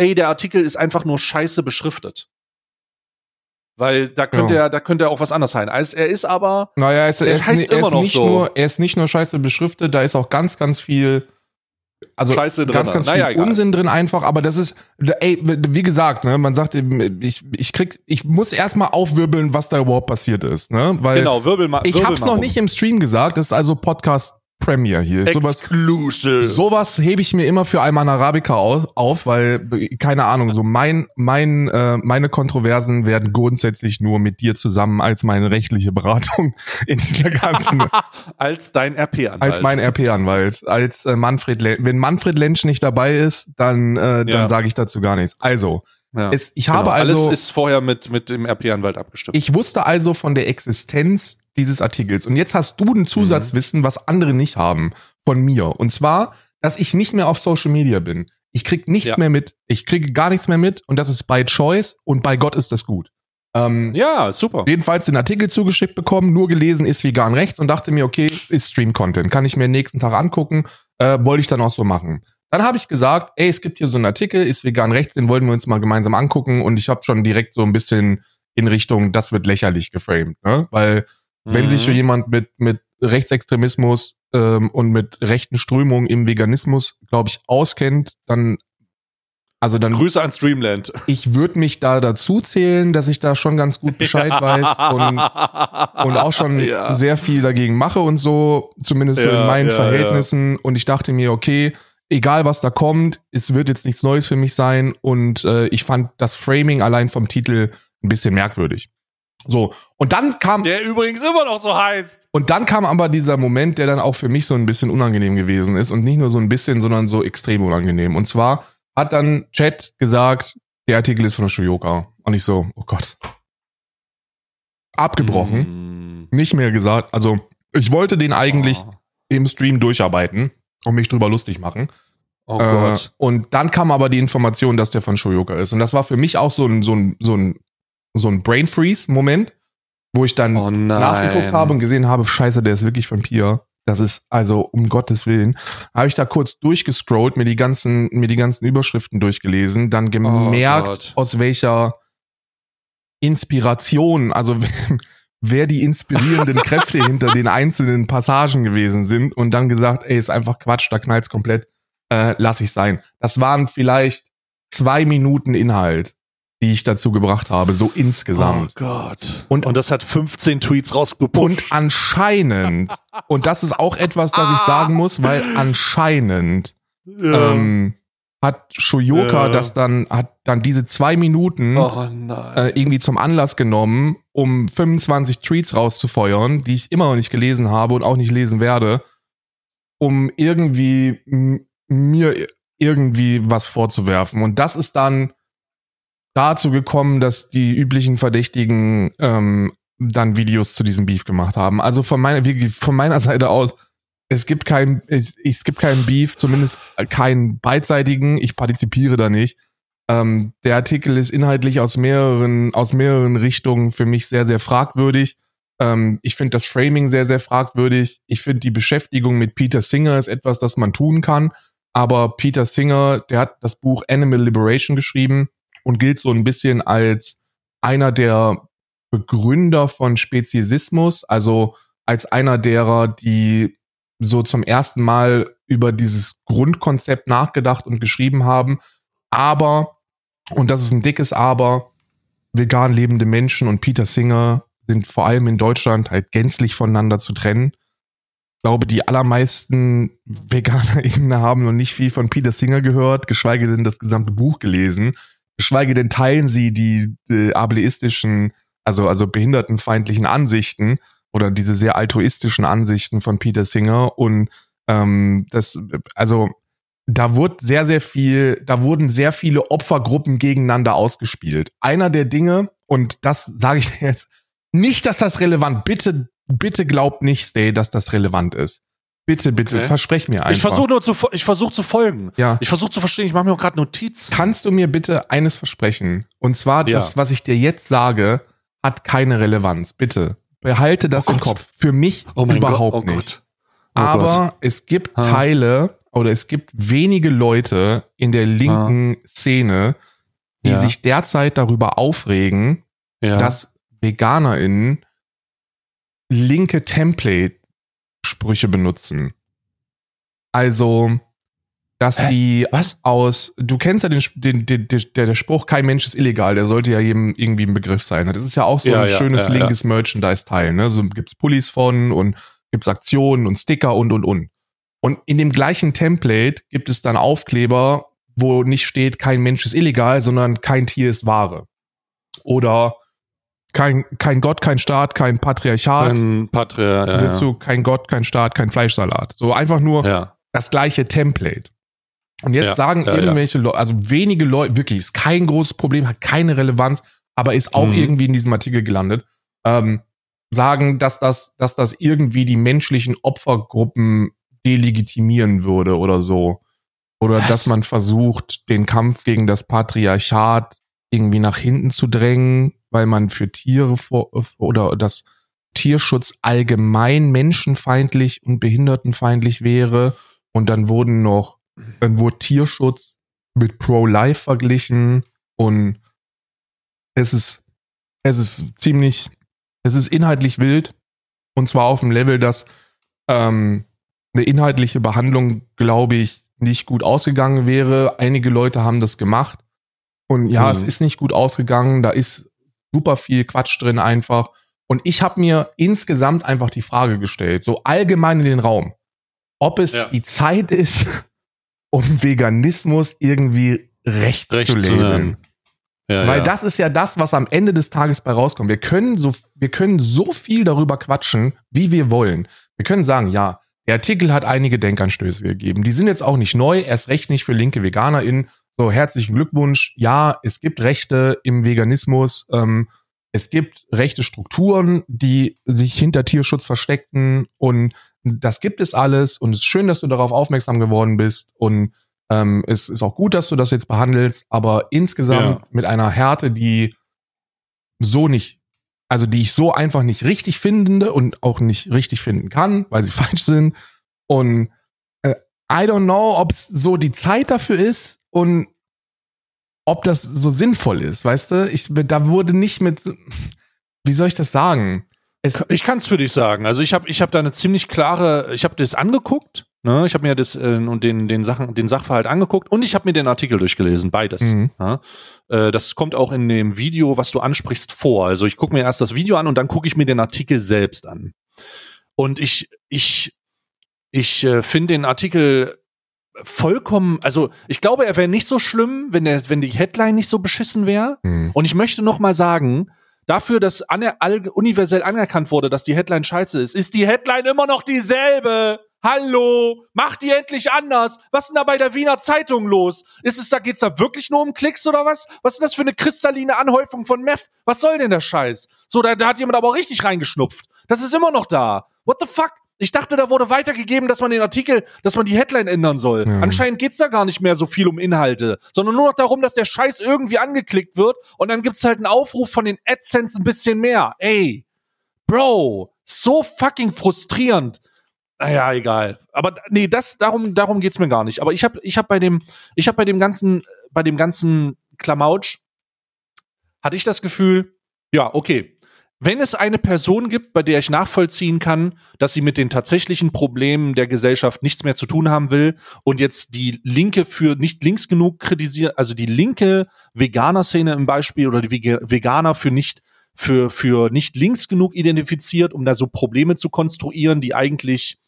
ey, der Artikel ist einfach nur scheiße beschriftet. Weil da könnte Ja. er, da könnte er auch was anderes sein. Er ist aber, Naja, er ist, er heißt er immer noch nicht so. nur, er ist nicht nur scheiße beschriftet, da ist auch ganz, ganz viel, also Scheiße drin. ganz, ganz Naja, viel egal. Unsinn drin einfach, aber das ist, ey, wie gesagt, ne, man sagt, ich, ich krieg, ich muss erstmal aufwirbeln, was da überhaupt passiert ist, ne, weil genau, Wirbel mal. ich Wirbel hab's mal noch rum. nicht im Stream gesagt, das ist also Podcast Premiere hier. Sowas, Exclusive. Sowas hebe ich mir immer für Alman Arabica au- auf, weil, keine Ahnung, so mein, mein, äh, meine Kontroversen werden grundsätzlich nur mit dir zusammen als meine rechtliche Beratung in dieser ganzen, als dein RP-Anwalt. als mein RP-Anwalt, als äh, Manfred Lensch. Wenn Manfred Lensch nicht dabei ist, dann, äh, dann Ja. sage ich dazu gar nichts. Also, ja. es, ich habe also, Alles ist vorher mit, mit dem RP-Anwalt abgestimmt. ich wusste also von der Existenz dieses Artikels. Und jetzt hast du Mhm. ein Zusatzwissen, was andere nicht haben von mir. Und zwar, dass ich nicht mehr auf Social Media bin. Ich krieg nichts Ja. mehr mit. Ich kriege gar nichts mehr mit. Und das ist by choice. Und bei Gott ist das gut. Ähm, ja, super. Jedenfalls den Artikel zugeschickt bekommen, nur gelesen, ist vegan rechts und dachte mir, okay, ist Stream-Content. Kann ich mir nächsten Tag angucken. Äh, wollte ich dann auch so machen. Dann habe ich gesagt, ey, es gibt hier so einen Artikel, ist vegan rechts, den wollten wir uns mal gemeinsam angucken. Und ich habe schon direkt so ein bisschen in Richtung, das wird lächerlich geframed. Ne? Weil wenn sich so Mhm. jemand mit, mit Rechtsextremismus ähm, und mit rechten Strömungen im Veganismus, glaube ich, auskennt, dann, also dann, Grüße an Streamland. ich würde mich da dazu zählen, dass ich da schon ganz gut Bescheid weiß und, und auch schon Ja. sehr viel dagegen mache und so, zumindest so Ja, in meinen Verhältnissen. Und ich dachte mir, okay, egal was da kommt, es wird jetzt nichts Neues für mich sein. Und äh, ich fand das Framing allein vom Titel ein bisschen merkwürdig. So, und dann kam Der übrigens immer noch so heißt. und dann kam aber dieser Moment, der dann auch für mich so ein bisschen unangenehm gewesen ist und nicht nur so ein bisschen, sondern so extrem unangenehm. Und zwar hat dann Chat gesagt, der Artikel ist von Shuyoka. Und ich so, oh Gott. Abgebrochen, Mm. nicht mehr gesagt. Also ich wollte den eigentlich Oh, im Stream durcharbeiten und mich drüber lustig machen. oh Äh, Gott. und dann kam aber die Information, dass der von Shoyoka ist. Und das war für mich auch so ein, so ein, so ein, so ein Brain Freeze-Moment, wo ich dann Oh nachgeguckt habe und gesehen habe, scheiße, der ist wirklich von Pia. Das ist also um Gottes Willen. Habe ich da kurz durchgescrollt, mir die ganzen, mir die ganzen Überschriften durchgelesen, dann gemerkt, Oh aus welcher Inspiration, also wer die inspirierenden Kräfte hinter den einzelnen Passagen gewesen sind und dann gesagt, ey, ist einfach Quatsch, da knallt's komplett, äh, lass ich sein. Das waren vielleicht zwei Minuten Inhalt, die ich dazu gebracht habe, so insgesamt. Oh Gott. Und- Und, das hat 15 Tweets Und rausgepusht. anscheinend, und das ist auch etwas, das ich sagen muss, weil anscheinend Ja. ähm, hat Shoyoka Ja. das dann, hat dann diese zwei Minuten oh äh, irgendwie zum Anlass genommen, um 25 Tweets rauszufeuern, die ich immer noch nicht gelesen habe und auch nicht lesen werde, um irgendwie mir irgendwie was vorzuwerfen. Und das ist dann dazu gekommen, dass die üblichen Verdächtigen ähm, dann Videos zu diesem Beef gemacht haben. Also von meiner, von meiner Seite aus, es gibt kein, es, es gibt keinen Beef, zumindest keinen beidseitigen. Ich partizipiere da nicht. Ähm, der Artikel ist inhaltlich aus mehreren, aus mehreren Richtungen für mich sehr, sehr fragwürdig. Ähm, ich finde das Framing sehr, sehr fragwürdig. Ich finde die Beschäftigung mit Peter Singer ist etwas, das man tun kann. Aber Peter Singer, der hat das Buch Animal Liberation geschrieben und gilt so ein bisschen als einer der Begründer von Speziesismus, also als einer derer, die so zum ersten Mal über dieses Grundkonzept nachgedacht und geschrieben haben. Aber, und das ist ein dickes Aber, vegan lebende Menschen und Peter Singer sind vor allem in Deutschland halt gänzlich voneinander zu trennen. Ich glaube, die allermeisten VeganerInnen haben noch nicht viel von Peter Singer gehört, geschweige denn das gesamte Buch gelesen. Geschweige denn teilen sie die, die ableistischen, also, also behindertenfeindlichen Ansichten oder diese sehr altruistischen Ansichten von Peter Singer und ähm, das, also da wurde sehr, sehr viel, da wurden sehr viele Opfergruppen gegeneinander ausgespielt. Einer der Dinge, und das sage ich jetzt, nicht, dass das relevant, bitte, bitte glaubt nicht, Stay, dass das relevant ist. Bitte, bitte, Okay. versprech mir einfach. Ich versuche nur zu, ich versuche zu folgen. Ja. Ich versuche zu verstehen. Ich mache mir auch gerade Notiz. Kannst du mir bitte eines versprechen? Und zwar, Ja. das, was ich dir jetzt sage, hat keine Relevanz. Bitte. Behalte das Oh im Gott. Kopf. Für mich Oh überhaupt Gott. Oh nicht. Gott. Oh Aber Gott. es gibt Ha. Teile oder es gibt wenige Leute in der linken Szene, die Ja. sich derzeit darüber aufregen, Ja. dass VeganerInnen linke Template-Sprüche benutzen. Also, dass Hä? die Was? aus, du kennst ja den, den, den, der, der Spruch, kein Mensch ist illegal, der sollte ja jedem irgendwie ein Begriff sein. Das ist ja auch so Ja, ein ja, schönes ja. linkes Merchandise-Teil, ne? So gibt's Pullis von und gibt's Aktionen und Sticker und und und. Und in dem gleichen Template gibt es dann Aufkleber, wo nicht steht, kein Mensch ist illegal, sondern kein Tier ist Ware. Oder kein, kein Gott, kein Staat, kein Patriarchat. Ein Patria. Ja, dazu kein Gott, kein Staat, kein Fleischsalat. So einfach nur ja. ja. das gleiche Template. Und jetzt Ja, sagen ja, ja. irgendwelche Leute, also wenige Leute, wirklich, ist kein großes Problem, hat keine Relevanz, aber ist auch Mhm. irgendwie in diesem Artikel gelandet, ähm, sagen, dass das, dass das irgendwie die menschlichen Opfergruppen delegitimieren würde oder so. Oder Was? dass man versucht, den Kampf gegen das Patriarchat irgendwie nach hinten zu drängen, weil man für Tiere vor, oder das Tierschutz allgemein menschenfeindlich und behindertenfeindlich wäre. Und dann wurden noch, dann wurde Tierschutz mit Pro-Life verglichen und es ist, es ist ziemlich, es ist inhaltlich wild und zwar auf dem Level, dass ähm, eine inhaltliche Behandlung, glaube ich, nicht gut ausgegangen wäre. Einige Leute haben das gemacht und ja, Mhm. es ist nicht gut ausgegangen. Da ist super viel Quatsch drin einfach. Und ich habe mir insgesamt einfach die Frage gestellt, so allgemein in den Raum, ob es Ja. die Zeit ist, um Veganismus irgendwie recht, Recht zu labeln. Ja, Weil ja. das ist ja das, was am Ende des Tages bei rauskommt. Wir können so, wir können so viel darüber quatschen, wie wir wollen. Wir können sagen, ja, der Artikel hat einige Denkanstöße gegeben. Die sind jetzt auch nicht neu, erst recht nicht für linke VeganerInnen. So, herzlichen Glückwunsch. Ja, es gibt Rechte im Veganismus. Ähm, es gibt rechte Strukturen, die sich hinter Tierschutz versteckten und das gibt es alles und es ist schön, dass du darauf aufmerksam geworden bist und ähm, es ist auch gut, dass du das jetzt behandelst, aber insgesamt Ja. mit einer Härte, die so nicht, also die ich so einfach nicht richtig finde und auch nicht richtig finden kann, weil sie falsch sind. Und I don't know, ob es so die Zeit dafür ist und ob das so sinnvoll ist, weißt du? Ich, da wurde nicht mit, wie soll ich das sagen? Es, Ich kann es für dich sagen. Also ich habe ich hab da eine ziemlich klare, ich habe das angeguckt, ne? Ich habe mir das äh, und den den Sachen den Sachverhalt angeguckt und ich habe mir den Artikel durchgelesen, beides. Mhm. Ja? Äh, das kommt auch in dem Video, was du ansprichst, vor. Also ich gucke mir erst das Video an und dann gucke ich mir den Artikel selbst an. Und ich ich ich äh, finde den Artikel vollkommen, also ich glaube, er wäre nicht so schlimm, wenn der wenn die Headline nicht so beschissen wäre. Hm. Und ich möchte noch mal sagen, dafür, dass aner universell anerkannt wurde, dass die Headline scheiße ist, ist die Headline immer noch dieselbe. Hallo, mach die endlich anders. Was ist denn da bei der Wiener Zeitung los? Ist es da geht's da wirklich nur um Klicks oder was? Was ist das für eine kristalline Anhäufung von Meth? Was soll denn der Scheiß? So, da, da hat jemand aber auch richtig reingeschnupft. Das ist immer noch da. What the fuck? Ich dachte, da wurde weitergegeben, dass man den Artikel, dass man die Headline ändern soll. Ja. Anscheinend geht's da gar nicht mehr so viel um Inhalte, sondern nur noch darum, dass der Scheiß irgendwie angeklickt wird und dann gibt's halt einen Aufruf von den AdSense ein bisschen mehr. Ey, Bro, so fucking frustrierend. Naja, egal. Aber nee, das darum darum geht's mir gar nicht. Aber ich habe ich habe bei dem ich habe bei dem ganzen bei dem ganzen Klamautsch hatte ich das Gefühl, ja, okay. Wenn es eine Person gibt, bei der ich nachvollziehen kann, dass sie mit den tatsächlichen Problemen der Gesellschaft nichts mehr zu tun haben will und jetzt die Linke für nicht links genug kritisiert, also die linke Veganer-Szene im Beispiel oder die Veganer für nicht für, für nicht links genug identifiziert, um da so Probleme zu konstruieren, die eigentlich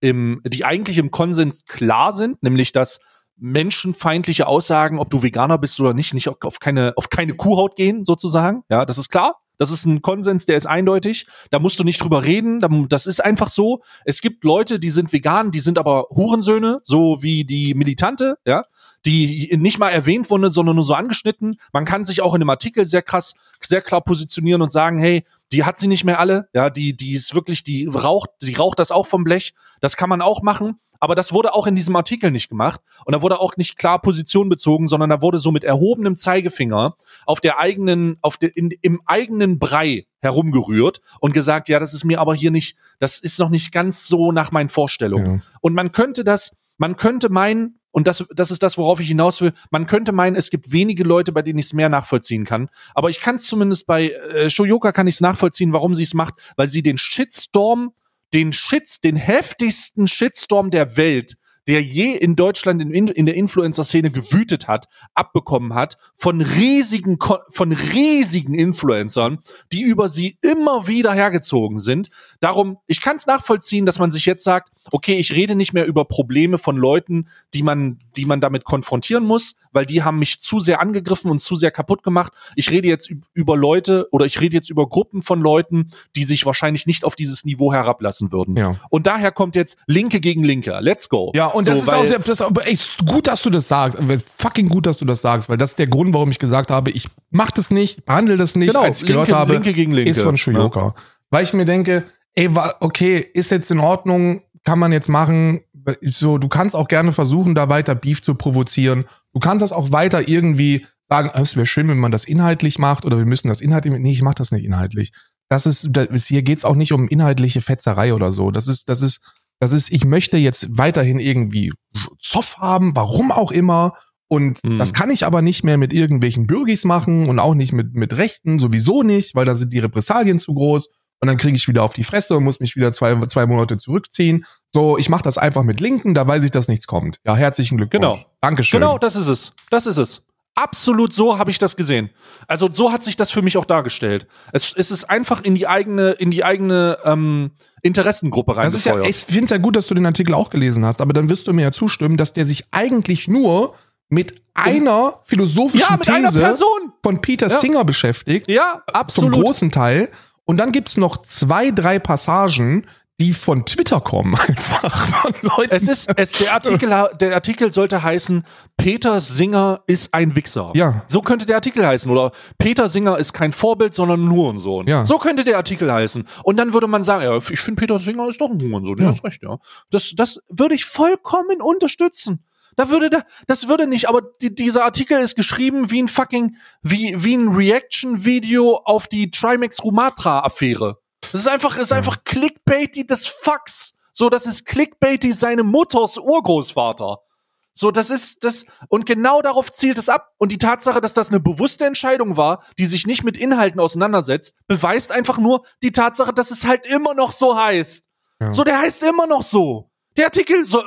im, die eigentlich im Konsens klar sind, nämlich dass menschenfeindliche Aussagen, ob du Veganer bist oder nicht, nicht auf keine, auf keine Kuhhaut gehen, sozusagen. Ja, das ist klar. Das ist ein Konsens, der ist eindeutig. Da musst du nicht drüber reden. Das ist einfach so. Es gibt Leute, die sind vegan, die sind aber Hurensöhne, so wie die Militante, ja, die nicht mal erwähnt wurden, sondern nur so angeschnitten. Man kann sich auch in einem Artikel sehr krass, sehr klar positionieren und sagen, hey, die hat sie nicht mehr alle, ja, die, die ist wirklich, die raucht, die raucht das auch vom Blech. Das kann man auch machen. Aber das wurde auch in diesem Artikel nicht gemacht. Und da wurde auch nicht klar Position bezogen, sondern da wurde so mit erhobenem Zeigefinger auf der eigenen, auf der, in, im eigenen Brei herumgerührt und gesagt, ja, das ist mir aber hier nicht, das ist noch nicht ganz so nach meinen Vorstellungen. Ja. Und man könnte das, man könnte meinen, und das, das ist das, worauf ich hinaus will. Man könnte meinen, es gibt wenige Leute, bei denen ich es mehr nachvollziehen kann. Aber ich kann es zumindest bei äh, Shoyoka kann ich es nachvollziehen, warum sie es macht, weil sie den Shitstorm den Shits, den heftigsten Shitstorm der Welt der je in Deutschland in, in der Influencer-Szene gewütet hat, abbekommen hat von riesigen, von riesigen Influencern, die über sie immer wieder hergezogen sind. Darum, ich kann es nachvollziehen, dass man sich jetzt sagt, okay, ich rede nicht mehr über Probleme von Leuten, die man, die man damit konfrontieren muss, weil die haben mich zu sehr angegriffen und zu sehr kaputt gemacht. Ich rede jetzt über Leute oder ich rede jetzt über Gruppen von Leuten, die sich wahrscheinlich nicht auf dieses Niveau herablassen würden. Ja. Und daher kommt jetzt Linke gegen Linke. Let's go. Ja, und das so, ist auch, das ist ey, gut, dass du das sagst. Fucking gut, dass du das sagst, weil das ist der Grund, warum ich gesagt habe, ich mach das nicht, behandle das nicht, genau, als ich Linke, gehört habe, Linke gegen Linke. ist von Shuyoka. Ja. Weil ich mir denke, ey, okay, ist jetzt in Ordnung, kann man jetzt machen. So, du kannst auch gerne versuchen, da weiter Beef zu provozieren. Du kannst das auch weiter irgendwie sagen, ah, es wäre schön, wenn man das inhaltlich macht oder wir müssen das inhaltlich. Nee, ich mach das nicht inhaltlich. Das ist, das, hier geht's auch nicht um inhaltliche Fetzerei oder so. Das ist, das ist, das ist, ich möchte jetzt weiterhin irgendwie Zoff haben, warum auch immer. Und hm. das kann ich aber nicht mehr mit irgendwelchen Bürgis machen und auch nicht mit, mit Rechten, sowieso nicht, weil da sind die Repressalien zu groß. Und dann kriege ich wieder auf die Fresse und muss mich wieder zwei, zwei Monate zurückziehen. So, ich mache das einfach mit Linken, da weiß ich, dass nichts kommt. Ja, herzlichen Glückwunsch. Genau. Dankeschön. Genau, das ist es. Das ist es. Absolut so habe ich das gesehen. Also so hat sich das für mich auch dargestellt. Es, es ist einfach in die eigene, in die eigene ähm, Interessengruppe rein. Das ist ja, ich finde es ja gut, dass du den Artikel auch gelesen hast, aber dann wirst du mir ja zustimmen, dass der sich eigentlich nur mit einer philosophischen ja, mit These einer von Peter ja. Singer beschäftigt. Ja, absolut. Zum großen Teil. Und dann gibt's noch zwei, drei Passagen, die von Twitter kommen, einfach von Leuten. Es ist, es, der Artikel, der Artikel sollte heißen, Peter Singer ist ein Wichser. Ja. So könnte der Artikel heißen. Oder Peter Singer ist kein Vorbild, sondern ein Hurensohn. Ja. So könnte der Artikel heißen. Und dann würde man sagen, ja, ich finde Peter Singer ist doch ein Hurensohn. Ja, ja. hast recht, ja. Das, das würde ich vollkommen unterstützen. Da würde da, das würde nicht, aber die, dieser Artikel ist geschrieben wie ein fucking, wie, wie ein Reaction-Video auf die Trimax Rumatra-Affäre. Das ist einfach, ist einfach Clickbaity des Fucks. So, das ist Clickbaity seine Mutters Urgroßvater. So, das ist das, und genau darauf zielt es ab. Und die Tatsache, dass das eine bewusste Entscheidung war, die sich nicht mit Inhalten auseinandersetzt, beweist einfach nur die Tatsache, dass es halt immer noch so heißt. Ja. So, der heißt immer noch so. Der Artikel, so,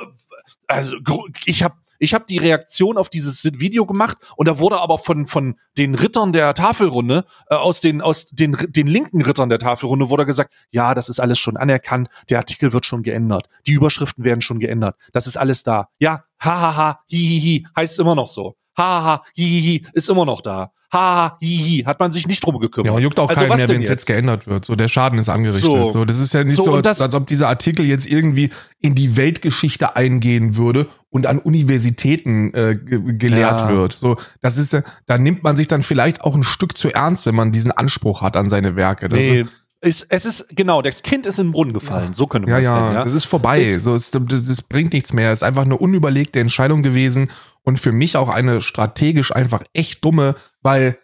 also, ich habe ich habe die Reaktion auf dieses Video gemacht und da wurde aber von von den Rittern der Tafelrunde äh, aus den aus den den linken Rittern der Tafelrunde wurde gesagt, ja, das ist alles schon anerkannt, der Artikel wird schon geändert, die Überschriften werden schon geändert, das ist alles da. Ja, hahaha, hihihi, heißt immer noch so. Haha, hihihi, ist immer noch da ha, hihi, hat man sich nicht drum gekümmert. Ja, juckt auch also, keinen mehr, wenn es jetzt geändert wird. So, der Schaden ist angerichtet. So, so das ist ja nicht so, so als, als, ob dieser Artikel jetzt irgendwie in die Weltgeschichte eingehen würde und an Universitäten äh, gelehrt ja. wird. So, das ist ja, da nimmt man sich dann vielleicht auch ein Stück zu ernst, wenn man diesen Anspruch hat an seine Werke. Das nee. Ist, es ist, genau, das Kind ist den Brunnen gefallen, ja. so könnte man ja, ja, sagen. Ja, das ist vorbei. Ist, so, es, das bringt nichts mehr. Es ist einfach eine unüberlegte Entscheidung gewesen und für mich auch eine strategisch einfach echt dumme, weil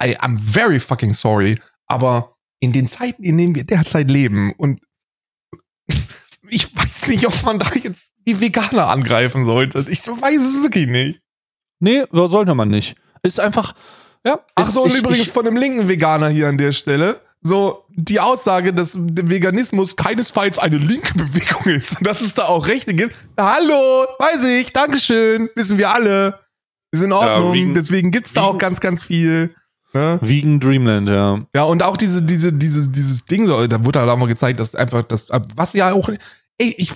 I, I'm very fucking sorry, aber in den Zeiten, in denen wir derzeit leben und ich weiß nicht, ob man da jetzt die Veganer angreifen sollte. Ich weiß es wirklich nicht. Nee, sollte man nicht. Ist einfach, ja. Ach so, und ich, übrigens ich, von einem linken Veganer hier an der Stelle. So, die Aussage, dass Veganismus keinesfalls eine linke Bewegung ist und dass es da auch Rechte gibt. Hallo, weiß ich, Dankeschön, wissen wir alle. Ist in Ordnung, ja, wegen, deswegen gibt's da auch ganz, ganz viel. Ne? Vegan Dreamland, ja. Ja, und auch diese, diese, diese, dieses Ding, so, da wurde halt auch mal gezeigt, dass einfach das, was ja auch, ey, ich,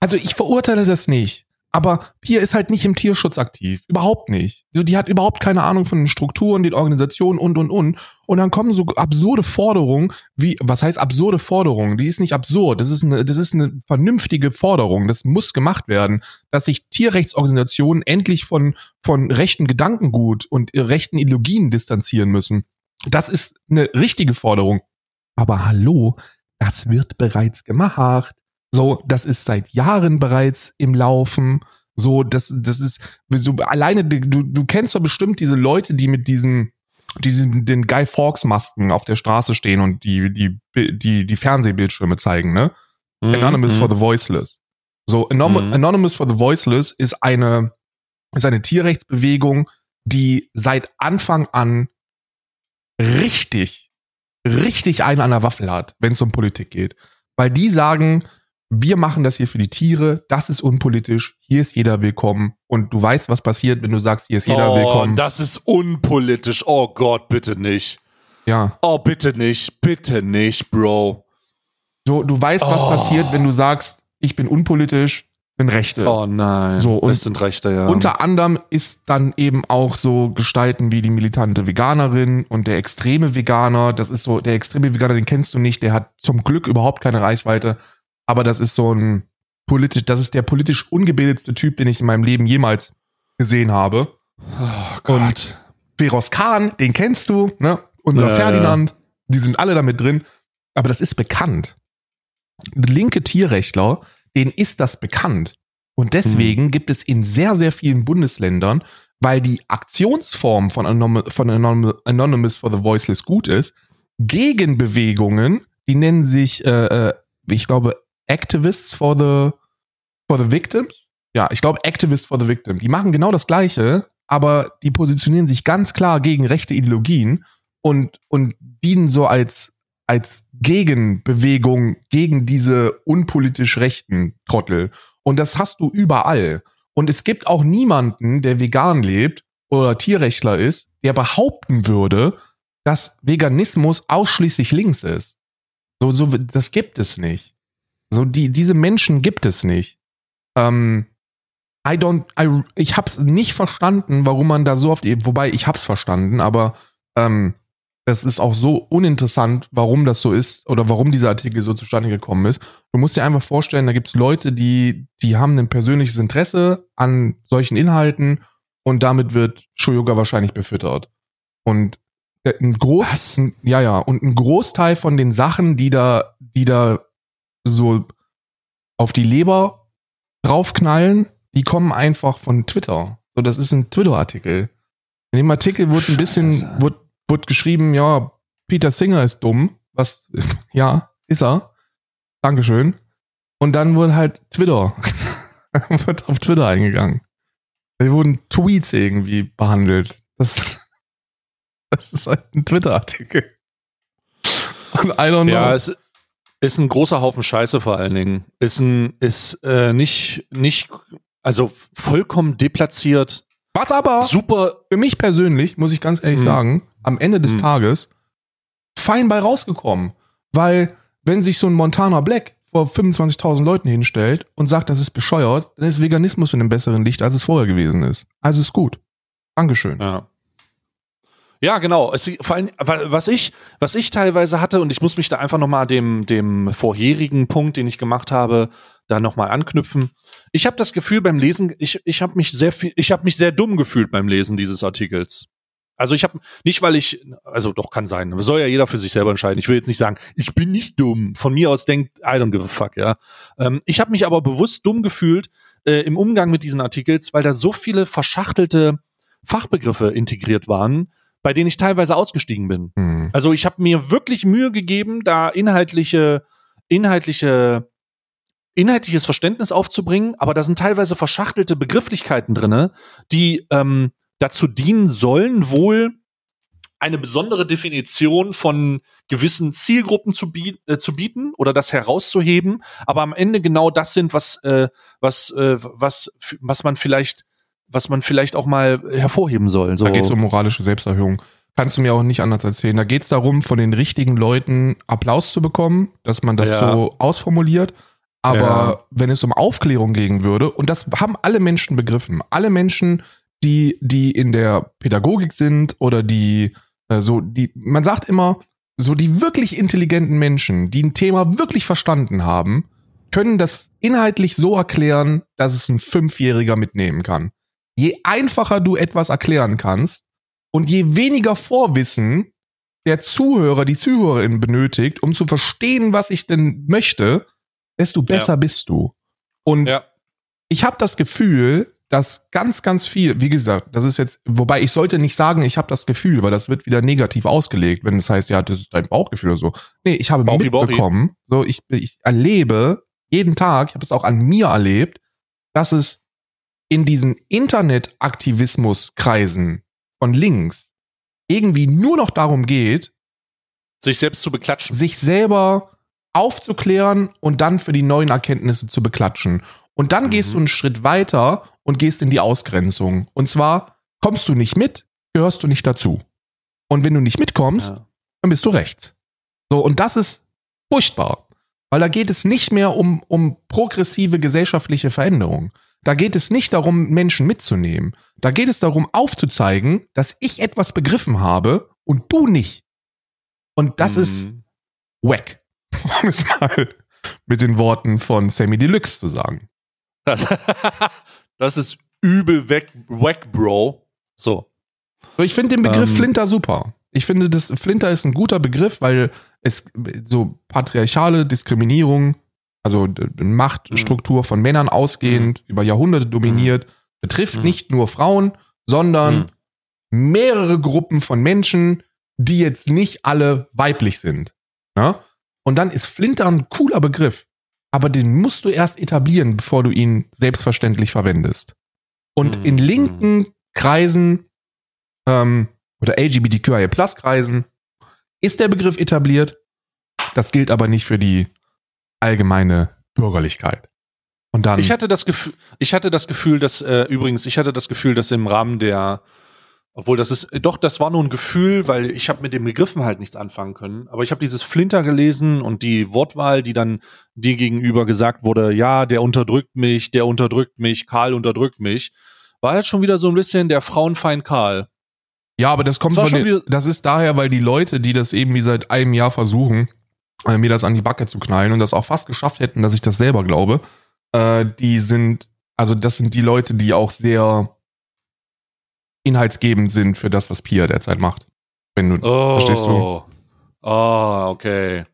also ich verurteile das nicht. Aber Pia ist halt nicht im Tierschutz aktiv. Überhaupt nicht. So, die hat überhaupt keine Ahnung von den Strukturen, den Organisationen und, und, und. Und dann kommen so absurde Forderungen wie, was heißt absurde Forderungen? Die ist nicht absurd. Das ist eine, das ist eine vernünftige Forderung. Das muss gemacht werden, dass sich Tierrechtsorganisationen endlich von, von rechten Gedankengut und rechten Ideologien distanzieren müssen. Das ist eine richtige Forderung. Aber hallo, das wird bereits gemacht. So, das ist seit Jahren bereits im Laufen. So, das, das ist so alleine, du, du kennst doch bestimmt diese Leute, die mit diesen, die diesen, den Guy Fawkes Masken auf der Straße stehen und die, die, die, die Fernsehbildschirme zeigen, ne? Mhm. Anonymous for mhm. the Voiceless. So, Anom mhm. Anonymous for the Voiceless ist eine, ist eine Tierrechtsbewegung, die seit Anfang an richtig, richtig einen an der Waffel hat, wenn es um Politik geht. Weil die sagen, wir machen das hier für die Tiere, das ist unpolitisch, hier ist jeder willkommen und du weißt, was passiert, wenn du sagst, hier ist jeder oh, willkommen. Das ist unpolitisch. Oh Gott, bitte nicht. Ja. Oh, bitte nicht, bitte nicht, Bro. So, du weißt, was oh. passiert, wenn du sagst, ich bin unpolitisch, sind Rechte. Oh nein. So, und das sind Rechte, ja. Unter anderem ist dann eben auch so Gestalten wie die militante Veganerin und der extreme Veganer. Das ist so, der extreme Veganer, den kennst du nicht, der hat zum Glück überhaupt keine Reichweite aber das ist so ein politisch, das ist der politisch ungebildetste Typ, den ich in meinem Leben jemals gesehen habe. Oh Gott. Und Veros Kahn, den kennst du, ne? Unser Ja, Ferdinand, die sind alle damit drin. Aber das ist bekannt. Linke Tierrechtler, denen ist das bekannt. Und deswegen gibt es in sehr, sehr vielen Bundesländern, weil die Aktionsform von, Anom von Anom Anonymous for the Voiceless gut ist, Gegenbewegungen, die nennen sich, äh, äh ich glaube, Activists for the, for the Victims. Ja, ich glaube Activists for the Victim. Die machen genau das Gleiche, aber die positionieren sich ganz klar gegen rechte Ideologien und, und dienen so als, als Gegenbewegung gegen diese unpolitisch rechten Trottel. Und das hast du überall. Und es gibt auch niemanden, der vegan lebt oder Tierrechtler ist, der behaupten würde, dass Veganismus ausschließlich links ist. So, so, das gibt es nicht. So, die, diese Menschen gibt es nicht. Ähm, I don't, I, ich hab's nicht verstanden, warum man da so oft, wobei ich hab's verstanden, aber ähm, das ist auch so uninteressant, warum das so ist oder warum dieser Artikel so zustande gekommen ist. Du musst dir einfach vorstellen, da gibt's Leute, die, die haben ein persönliches Interesse an solchen Inhalten und damit wird Shoyoga wahrscheinlich befüttert. Und äh, ein Groß, ja, ja, und ein Großteil von den Sachen, die da, die da so auf die Leber draufknallen, die kommen einfach von Twitter. So, das ist ein Twitter-Artikel. In dem Artikel wurde ein bisschen, wurde, wurde geschrieben, ja, Peter Singer ist dumm. Was, ja, ist er. Dankeschön. Und dann wurde halt Twitter, wird auf Twitter eingegangen. Da wurden Tweets irgendwie behandelt. Das, das ist halt ein Twitter-Artikel. Und I don't know. Ja, es, ist ein großer Haufen Scheiße vor allen Dingen. Ist ein, ist äh, nicht, nicht, also vollkommen deplatziert. Was aber super. Für mich persönlich, muss ich ganz ehrlich hm. sagen, am Ende des hm. Tages fein bei rausgekommen. Weil, wenn sich so ein Montana Black vor 25.000 Leuten hinstellt und sagt, das ist bescheuert, dann ist Veganismus in einem besseren Licht, als es vorher gewesen ist. Also ist gut. Dankeschön. Ja. Ja, genau. Es, vor allem, was ich, was ich teilweise hatte, und ich muss mich da einfach nochmal dem, dem vorherigen Punkt, den ich gemacht habe, da nochmal anknüpfen. Ich habe das Gefühl beim Lesen, ich, ich habe mich sehr viel, ich habe mich sehr dumm gefühlt beim Lesen dieses Artikels. Also ich habe nicht, weil ich, also doch kann sein, soll ja jeder für sich selber entscheiden. Ich will jetzt nicht sagen, ich bin nicht dumm. Von mir aus denkt, I don't give a fuck, ja. Ähm, ich habe mich aber bewusst dumm gefühlt äh, im Umgang mit diesen Artikels, weil da so viele verschachtelte Fachbegriffe integriert waren, bei denen ich teilweise ausgestiegen bin. Mhm. Also ich habe mir wirklich Mühe gegeben, da inhaltliche, inhaltliche, inhaltliches Verständnis aufzubringen, aber da sind teilweise verschachtelte Begrifflichkeiten drinne, die ähm, dazu dienen sollen, wohl eine besondere Definition von gewissen Zielgruppen zu, biet, äh, zu bieten oder das herauszuheben, aber am Ende genau das sind, was, äh, was, äh, was, was man vielleicht was man vielleicht auch mal hervorheben soll. So. Da geht es um moralische Selbsterhöhung. Kannst du mir auch nicht anders erzählen. Da geht es darum, von den richtigen Leuten Applaus zu bekommen, dass man das ja. so ausformuliert. Aber Ja. wenn es um Aufklärung gehen würde, und das haben alle Menschen begriffen, alle Menschen, die, die in der Pädagogik sind oder die, äh, so, die, man sagt immer, so die wirklich intelligenten Menschen, die ein Thema wirklich verstanden haben, können das inhaltlich so erklären, dass es ein Fünfjähriger mitnehmen kann. Je einfacher du etwas erklären kannst und je weniger Vorwissen der Zuhörer, die Zuhörerin benötigt, um zu verstehen, was ich denn möchte, desto besser bist du. Und Ja. ich habe das Gefühl, dass ganz, ganz viel, wie gesagt, das ist jetzt, wobei ich sollte nicht sagen, ich habe das Gefühl, weil das wird wieder negativ ausgelegt, wenn es heißt, ja, das ist dein Bauchgefühl oder so. Nee, ich habe Bauchi, Bauchi. mitbekommen, so ich, ich erlebe jeden Tag, ich habe es auch an mir erlebt, dass es in diesen Internetaktivismuskreisen von links irgendwie nur noch darum geht, Sich selbst zu beklatschen. sich selber aufzuklären und dann für die neuen Erkenntnisse zu beklatschen. Und dann Mhm. gehst du einen Schritt weiter und gehst in die Ausgrenzung. Und zwar kommst du nicht mit, gehörst du nicht dazu. Und wenn du nicht mitkommst, Ja. dann bist du rechts. So, und das ist furchtbar. Weil da geht es nicht mehr um, um progressive gesellschaftliche Veränderung. Da geht es nicht darum, Menschen mitzunehmen. Da geht es darum, aufzuzeigen, dass ich etwas begriffen habe und du nicht. Und das ist Mhm. wack. Um es mal mit den Worten von Sammy Deluxe zu sagen. Das, das ist übel weg, wack, Bro. So. So, Ich finde den Begriff Ähm. Flinter super. Ich finde, das Flinter ist ein guter Begriff, weil es so patriarchale Diskriminierung, also Machtstruktur von Männern ausgehend, über Jahrhunderte dominiert, betrifft Mhm. nicht nur Frauen, sondern Mhm. mehrere Gruppen von Menschen, die jetzt nicht alle weiblich sind. Ne? Und dann ist Flinter ein cooler Begriff, aber den musst du erst etablieren, bevor du ihn selbstverständlich verwendest. Und Mhm. in linken Kreisen ähm, oder LGBTQIA-Plus-Kreisen ist der Begriff etabliert. Das gilt aber nicht für die allgemeine Bürgerlichkeit. Und dann Ich hatte das Gefühl, ich hatte das Gefühl, dass äh, übrigens, ich hatte das Gefühl, dass im Rahmen der, obwohl das ist, doch, das war nur ein Gefühl, weil ich habe mit den Begriffen halt nichts anfangen können. Aber ich habe dieses Flinter gelesen und die Wortwahl, die dann dir gegenüber gesagt wurde, ja, der unterdrückt mich, der unterdrückt mich, Karl unterdrückt mich, war halt schon wieder so ein bisschen der Frauenfeind Karl. Ja, aber das kommt Das von den, das ist daher, weil die Leute, die das eben wie seit einem Jahr versuchen, äh, mir das an die Backe zu knallen und das auch fast geschafft hätten, dass ich das selber glaube, äh, die sind, also das sind die Leute, die auch sehr inhaltsgebend sind für das, was Pia derzeit macht. Wenn du, Oh. verstehst du? Ah, okay.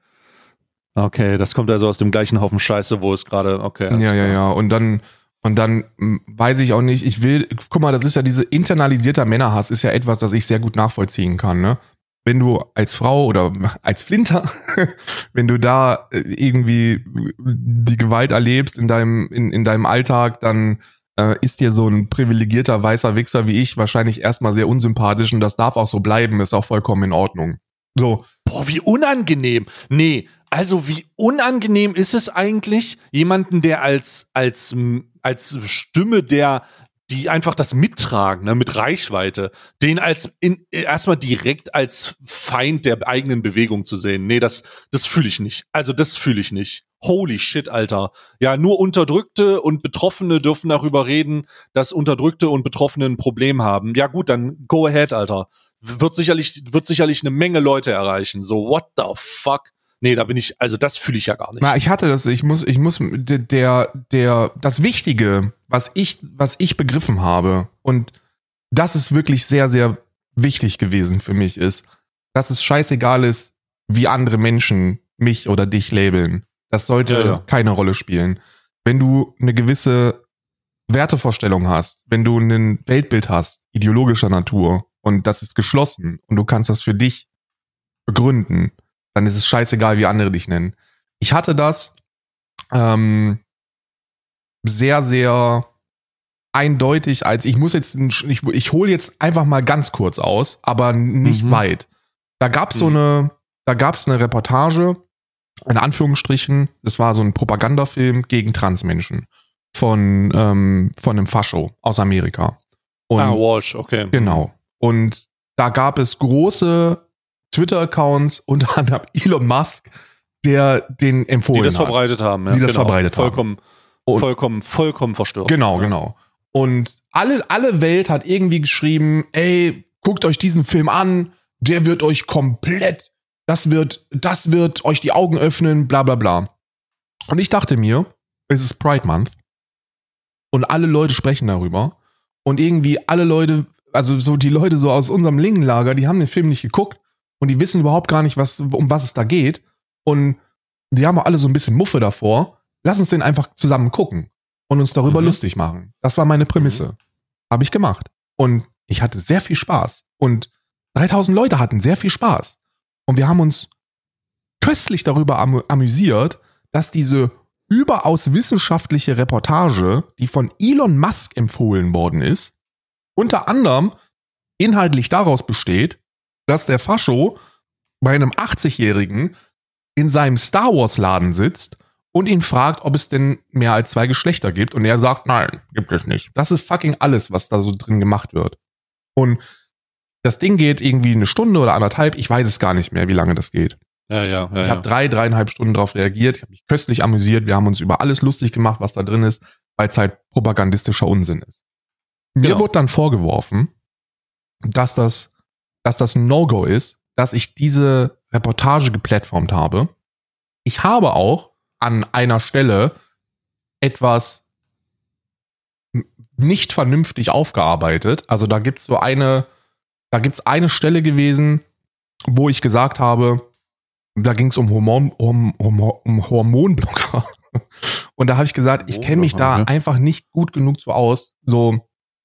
Okay, das kommt also aus dem gleichen Haufen Scheiße, wo es gerade, okay. Ja, ja, ja. Und dann, und dann weiß ich auch nicht, ich will, guck mal, das ist ja diese internalisierter Männerhass, ist ja etwas, das ich sehr gut nachvollziehen kann, ne? Wenn du als Frau oder als Flinter, wenn du da äh, irgendwie die Gewalt erlebst in deinem, in, in deinem Alltag, dann äh, ist dir so ein privilegierter weißer Wichser wie ich wahrscheinlich erstmal sehr unsympathisch und das darf auch so bleiben, ist auch vollkommen in Ordnung. So, Boah, wie unangenehm. Nee, also wie unangenehm ist es eigentlich, jemanden, der als, als, als Stimme der, die einfach das mittragen, ne, mit Reichweite, den als in, erstmal direkt als Feind der eigenen Bewegung zu sehen. Nee, das, das fühle ich nicht. Also das fühle ich nicht. Holy shit, Alter. Ja, nur Unterdrückte und Betroffene dürfen darüber reden, dass Unterdrückte und Betroffene ein Problem haben. Ja gut, dann go ahead, Alter wird sicherlich, wird sicherlich eine Menge Leute erreichen. So, what the fuck? Nee, da bin ich, also das fühle ich ja gar nicht. Na, ich hatte das, ich muss, ich muss, der, der, der, das Wichtige, was ich, was ich begriffen habe, und das ist wirklich sehr, sehr wichtig gewesen für mich, ist, dass es scheißegal ist, wie andere Menschen mich oder dich labeln. Das sollte Ja, ja. keine Rolle spielen. Wenn du eine gewisse Wertevorstellung hast, wenn du ein Weltbild hast, ideologischer Natur, und das ist geschlossen, und du kannst das für dich begründen, dann ist es scheißegal, wie andere dich nennen. Ich hatte das ähm, sehr, sehr eindeutig als, ich muss jetzt, ich, ich hole jetzt einfach mal ganz kurz aus, aber nicht Mhm. weit. Da gab es so Mhm. eine, da gab es eine Reportage, in Anführungsstrichen, das war so ein Propagandafilm gegen Transmenschen von, ähm, von einem Fascho aus Amerika. Und ah, Walsh, okay. Genau. Und da gab es große Twitter-Accounts, unter anderem Elon Musk, der den empfohlen Die das hat. verbreitet haben. Ja, Die das genau. verbreitet haben. vollkommen, Und- vollkommen, vollkommen verstört. Genau, genau. Und alle, alle Welt hat irgendwie geschrieben, ey, guckt euch diesen Film an, der wird euch komplett, das wird, das wird euch die Augen öffnen, bla bla bla. Und ich dachte mir, es ist Pride Month und alle Leute sprechen darüber und irgendwie alle Leute, also so die Leute so aus unserem Lingenlager, die haben den Film nicht geguckt und die wissen überhaupt gar nicht, was, um was es da geht und die haben auch alle so ein bisschen Muffe davor. Lass uns den einfach zusammen gucken und uns darüber Mhm. lustig machen. Das war meine Prämisse. Habe ich gemacht. Und ich hatte sehr viel Spaß. Und 3000 Leute hatten sehr viel Spaß. Und wir haben uns köstlich darüber am amüsiert, dass diese überaus wissenschaftliche Reportage, die von Elon Musk empfohlen worden ist, unter anderem inhaltlich daraus besteht, dass der Fascho bei einem 80-Jährigen in seinem Star Wars Laden sitzt und ihn fragt, ob es denn mehr als zwei Geschlechter gibt und er sagt, nein, gibt es nicht. Das ist fucking alles, was da so drin gemacht wird. Und das Ding geht irgendwie eine Stunde oder anderthalb, ich weiß es gar nicht mehr, wie lange das geht. Ja, ja, ja. Ich habe drei, dreieinhalb Stunden darauf reagiert, ich habe mich köstlich amüsiert, wir haben uns über alles lustig gemacht, was da drin ist, weil es halt propagandistischer Unsinn ist. Mir Genau. wurde dann vorgeworfen, dass das, dass das ein No-Go ist, dass ich diese Reportage geplatformt habe. Ich habe auch an einer Stelle etwas nicht vernünftig aufgearbeitet. Also da gibt's so eine, da gibt's eine Stelle gewesen, wo ich gesagt habe, da ging's um, Hormon, um, um, um Hormonblocker. Und da habe ich gesagt, ich kenne mich da einfach nicht gut genug so aus. So,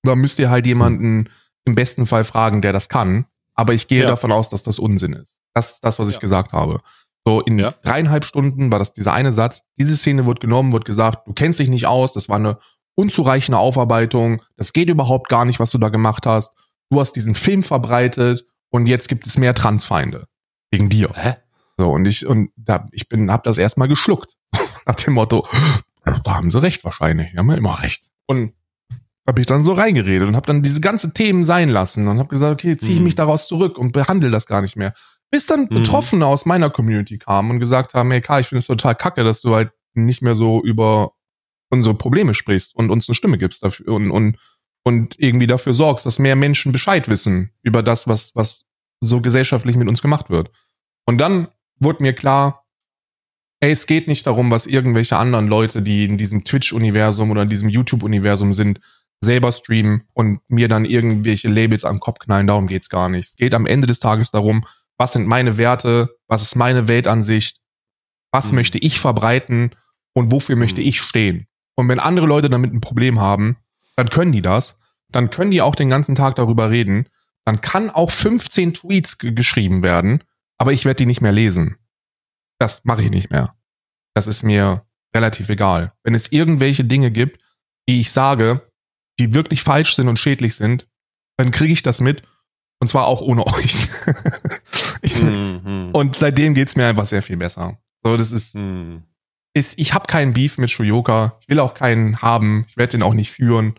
da müsst ihr halt jemanden im besten Fall fragen, der das kann. Aber ich gehe Ja. davon aus, dass das Unsinn ist. Das ist das, was ich Ja. gesagt habe. So in Ja. dreieinhalb Stunden war das dieser eine Satz. Diese Szene wird genommen, wird gesagt, du kennst dich nicht aus, das war eine unzureichende Aufarbeitung, das geht überhaupt gar nicht, was du da gemacht hast. Du hast diesen Film verbreitet und jetzt gibt es mehr Transfeinde wegen dir. Hä? So und ich und da ich bin hab das erstmal geschluckt nach dem Motto, da haben sie recht wahrscheinlich, die haben ja immer recht. Und habe ich dann so reingeredet und habe dann diese ganze Themen sein lassen und habe gesagt, okay, ziehe ich Mhm. mich daraus zurück und behandle das gar nicht mehr. Bis dann Mhm. Betroffene aus meiner Community kamen und gesagt haben, hey Karl, ich finde es total kacke, dass du halt nicht mehr so über unsere Probleme sprichst und uns eine Stimme gibst dafür und, und, und irgendwie dafür sorgst, dass mehr Menschen Bescheid wissen über das, was, was so gesellschaftlich mit uns gemacht wird. Und dann wurde mir klar, ey, es geht nicht darum, was irgendwelche anderen Leute, die in diesem Twitch-Universum oder in diesem YouTube-Universum sind, selber streamen und mir dann irgendwelche Labels den Kopf knallen. Darum geht's gar nicht. Es geht am Ende des Tages darum, was sind meine Werte, was ist meine Weltansicht, was Mhm. möchte ich verbreiten und wofür möchte Mhm. ich stehen. Und wenn andere Leute damit ein Problem haben, dann können die das. Dann können die auch den ganzen Tag darüber reden. Dann kann auch 15 Tweets ge- geschrieben werden, aber ich werde die nicht mehr lesen. Das mache ich nicht mehr. Das ist mir relativ egal. Wenn es irgendwelche Dinge gibt, die ich sage, die wirklich falsch sind und schädlich sind, dann kriege ich das mit. Und zwar auch ohne euch. Ich, Mhm. Und seitdem geht's mir einfach sehr viel besser. So, das ist, Mhm. ist ich habe keinen Beef mit Shuyoka. Ich will auch keinen haben. Ich werde den auch nicht führen.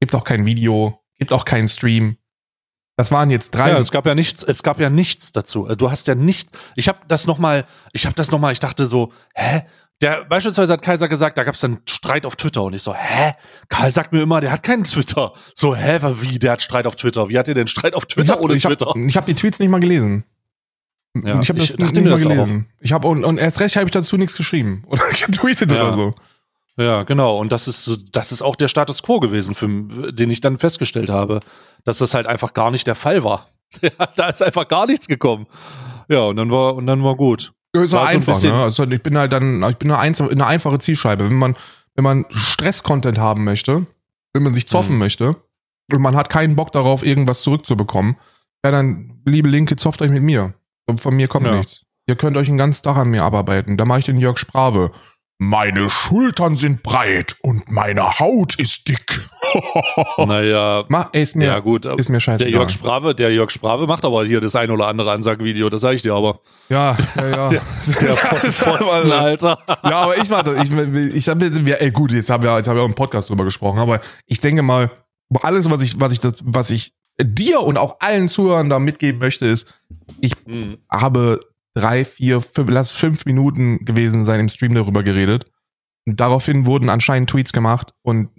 Gibt auch kein Video. Gibt auch keinen Stream. Das waren jetzt drei. Ja, es gab ja nichts, es gab ja nichts dazu. Du hast ja nicht, ich habe das noch mal, ich habe das noch mal, ich dachte so, hä? Der beispielsweise hat Kaiser gesagt, da gab es dann Streit auf Twitter und ich so, hä? Karl sagt mir immer, der hat keinen Twitter. So, hä, wie der hat Streit auf Twitter? Wie hat ihr denn Streit auf ich Twitter habe ohne ich hab, Twitter? ich hab die Tweets nicht mal gelesen. Ja, ich habe das nicht mal das auch. gelesen. Ich habe und, und erst recht habe ich dazu nichts geschrieben oder getweetet Ja. oder so. Ja, genau. Und das ist, das ist auch der Status quo gewesen, für, den ich dann festgestellt habe, dass das halt einfach gar nicht der Fall war. Da ist einfach gar nichts gekommen. Ja, und dann war, und dann war gut. Ja, ist War so ein einfach, bisschen- ne? Also ich bin halt dann, ich bin eine, einz- eine einfache Zielscheibe. Wenn man, wenn man Stress-Content haben möchte, wenn man sich zoffen Mhm. möchte und man hat keinen Bock darauf, irgendwas zurückzubekommen, ja dann, liebe Linke, zofft euch mit mir. Von mir kommt Ja. nichts. Ihr könnt euch einen ganzen Tag an mir abarbeiten. Da mache ich den Jörg Sprave. Meine Schultern sind breit und meine Haut ist dick. Naja, Mach, ey, ist mir, ja gut. ist mir Der scheißegal. Jörg Sprave, der Jörg Sprave macht aber hier das ein oder andere Ansagevideo, das sage ich dir aber. ja, ja, ja. Der Pfosten, Alter. Ja, aber ich warte, ich, ich habe jetzt, ey gut, jetzt haben wir, jetzt haben wir auch im Podcast drüber gesprochen, aber ich denke mal, alles, was ich, was ich, das, was ich dir und auch allen Zuhörern da mitgeben möchte, ist, ich Hm. habe drei, vier, fünf, lass es fünf Minuten gewesen sein im Stream darüber geredet. Und daraufhin wurden anscheinend Tweets gemacht und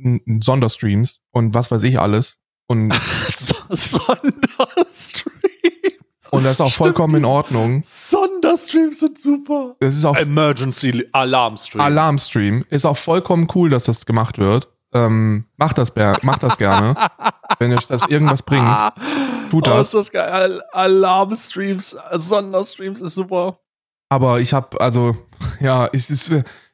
Sonderstreams und was weiß ich alles. Und, So- Sonderstreams. und das ist auch Stimmt, vollkommen in Ordnung. Sonderstreams sind super. Das ist auch Emergency Alarm Stream. Alarmstream. Ist auch vollkommen cool, dass das gemacht wird. Ähm, macht das, Bär, macht das gerne. wenn euch das irgendwas bringt, tut Oh, das. ist das geil. Al Alarmstreams, Sonderstreams ist super. Aber ich habe also, ja, ich, ich,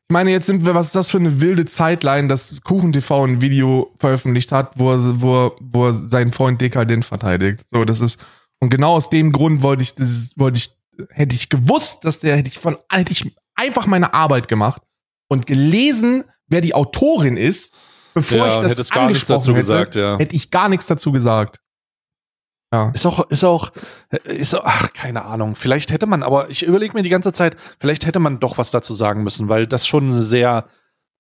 meine, jetzt sind wir, was ist das für eine wilde Zeitline, dass Kuchen TV ein Video veröffentlicht hat, wo er, wo, wo er seinen Freund dekadent verteidigt. So, das ist, und genau aus dem Grund wollte ich, das wollte ich, hätte ich gewusst, dass der, hätte ich von, hätte ich einfach meine Arbeit gemacht und gelesen, wer die Autorin ist, bevor Ja, ich das hättest gar angesprochen dazu hätte, gesagt, ja. hätte ich gar nichts dazu gesagt. Ja. Ist auch, ist auch, ist auch, ach, keine Ahnung. Vielleicht hätte man, aber ich überlege mir die ganze Zeit, vielleicht hätte man doch was dazu sagen müssen, weil das schon sehr,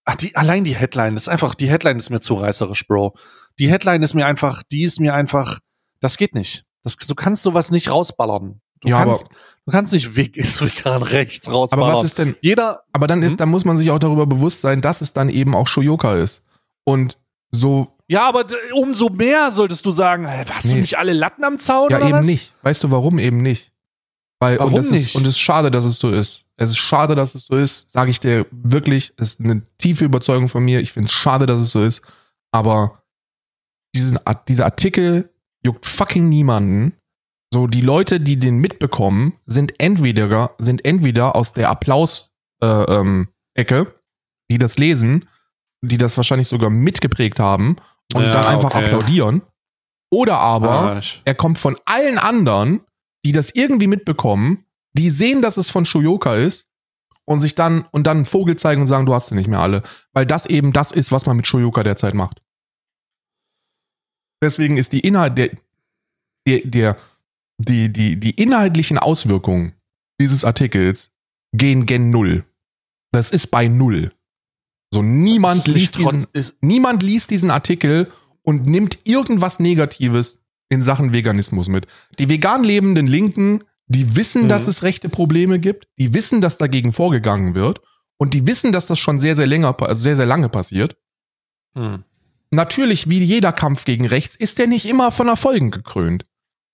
ach, die, allein die Headline, das ist einfach, die Headline ist mir zu reißerisch, Bro. Die Headline ist mir einfach, die ist mir einfach, das geht nicht. Das, du kannst sowas nicht rausballern. Du Ja, kannst, du kannst nicht weg, ist vegan rechts rausballern. Aber was ist denn, Jeder, Aber dann ist, Hm? dann muss man sich auch darüber bewusst sein, dass es dann eben auch Shoyoka ist. Und so, ja, aber umso mehr solltest du sagen, hast du Nee. nicht alle Latten am Zaun ja eben was? nicht. Weißt du, warum eben nicht? Weil, Warum und nicht? Ist, und es ist schade, dass es so ist. Es ist schade, dass es so ist, sage ich dir wirklich. Es ist eine tiefe Überzeugung von mir. Ich finde es schade, dass es so ist. Aber diesen, dieser Artikel juckt fucking niemanden. So, die Leute, die den mitbekommen, sind entweder, sind entweder aus der Applaus, äh, ähm, Ecke, die das lesen, die das wahrscheinlich sogar mitgeprägt haben und Ja, dann einfach okay. applaudieren. Oder aber ich- er kommt von allen anderen, die das irgendwie mitbekommen, die sehen, dass es von Shoyoka ist und sich dann und dann einen Vogel zeigen und sagen, du hast sie nicht mehr alle, weil das eben das ist, was man mit Shoyoka derzeit macht. Deswegen ist die Inhalt der der der die die die inhaltlichen Auswirkungen dieses Artikels gehen gen null. Das ist bei null. So niemand liest diesen niemand liest diesen Artikel und nimmt irgendwas Negatives in Sachen Veganismus mit. Die vegan lebenden Linken, die wissen, Mhm. dass es rechte Probleme gibt, die wissen, dass dagegen vorgegangen wird und die wissen, dass das schon sehr, sehr länger, also sehr, sehr lange passiert. hm. Natürlich, wie jeder Kampf gegen rechts, ist der nicht immer von Erfolgen gekrönt.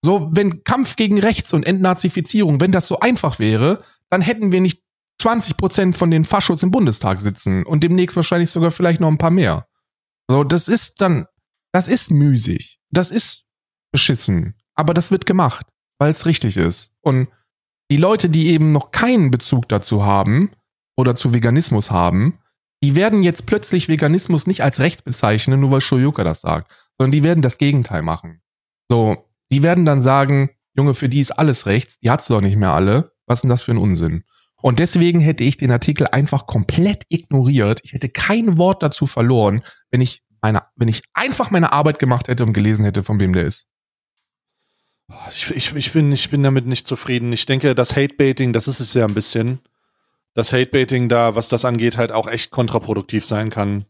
So, wenn Kampf gegen rechts und Entnazifizierung, wenn das so einfach wäre, dann hätten wir nicht 20 Prozent von den Faschos im Bundestag sitzen und demnächst wahrscheinlich sogar vielleicht noch ein paar mehr. So, das ist dann, das ist müßig. Das ist beschissen. Aber das wird gemacht, weil es richtig ist. Und die Leute, die eben noch keinen Bezug dazu haben oder zu Veganismus haben, die werden jetzt plötzlich Veganismus nicht als rechts bezeichnen, nur weil Shoyoka das sagt, sondern die werden das Gegenteil machen. So, die werden dann sagen, Junge, für die ist alles rechts, die hat's doch nicht mehr alle. Was ist denn das für ein Unsinn? Und deswegen hätte ich den Artikel einfach komplett ignoriert. Ich hätte kein Wort dazu verloren, wenn ich meine, wenn ich einfach meine Arbeit gemacht hätte und gelesen hätte, von wem der ist. Ich, ich, ich, bin, ich bin damit nicht zufrieden. Ich denke, das Hatebaiting, das ist es ja ein bisschen. Das Hatebaiting da, was das angeht, halt auch echt kontraproduktiv sein kann.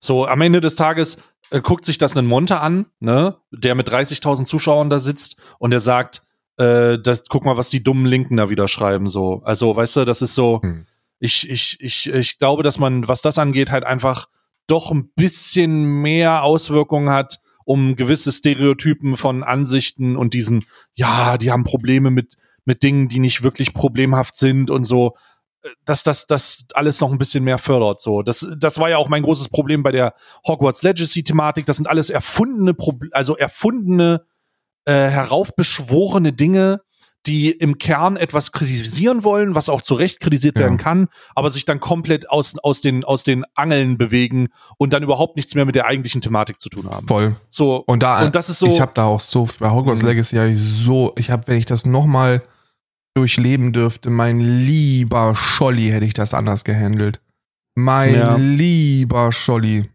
So, am Ende des Tages äh, guckt sich das ein Monte an, ne, der mit 30.000 Zuschauern da sitzt und der sagt, äh, das, guck mal, was die dummen Linken da wieder schreiben, so. Also, weißt du, das ist so, Hm. ich, ich, ich, ich glaube, dass man, was das angeht, halt einfach doch ein bisschen mehr Auswirkungen hat, um gewisse Stereotypen von Ansichten und diesen, ja, die haben Probleme mit, mit Dingen, die nicht wirklich problemhaft sind und so, äh, dass das, das alles noch ein bisschen mehr fördert. So, das, das war ja auch mein großes Problem bei der Hogwarts Legacy-Thematik. Das sind alles erfundene, Proble also erfundene, äh, heraufbeschworene Dinge, die im Kern etwas kritisieren wollen, was auch zu Recht kritisiert Ja. werden kann, aber sich dann komplett aus, aus, den, aus den Angeln bewegen und dann überhaupt nichts mehr mit der eigentlichen Thematik zu tun haben. Voll. So, Und da, und das ist so. ich habe da auch so, bei Hogwarts Mhm. Legacy habe ich so, ich habe, wenn ich das nochmal durchleben dürfte, mein lieber Scholli, hätte ich das anders gehandelt. Mein Ja. lieber Scholli.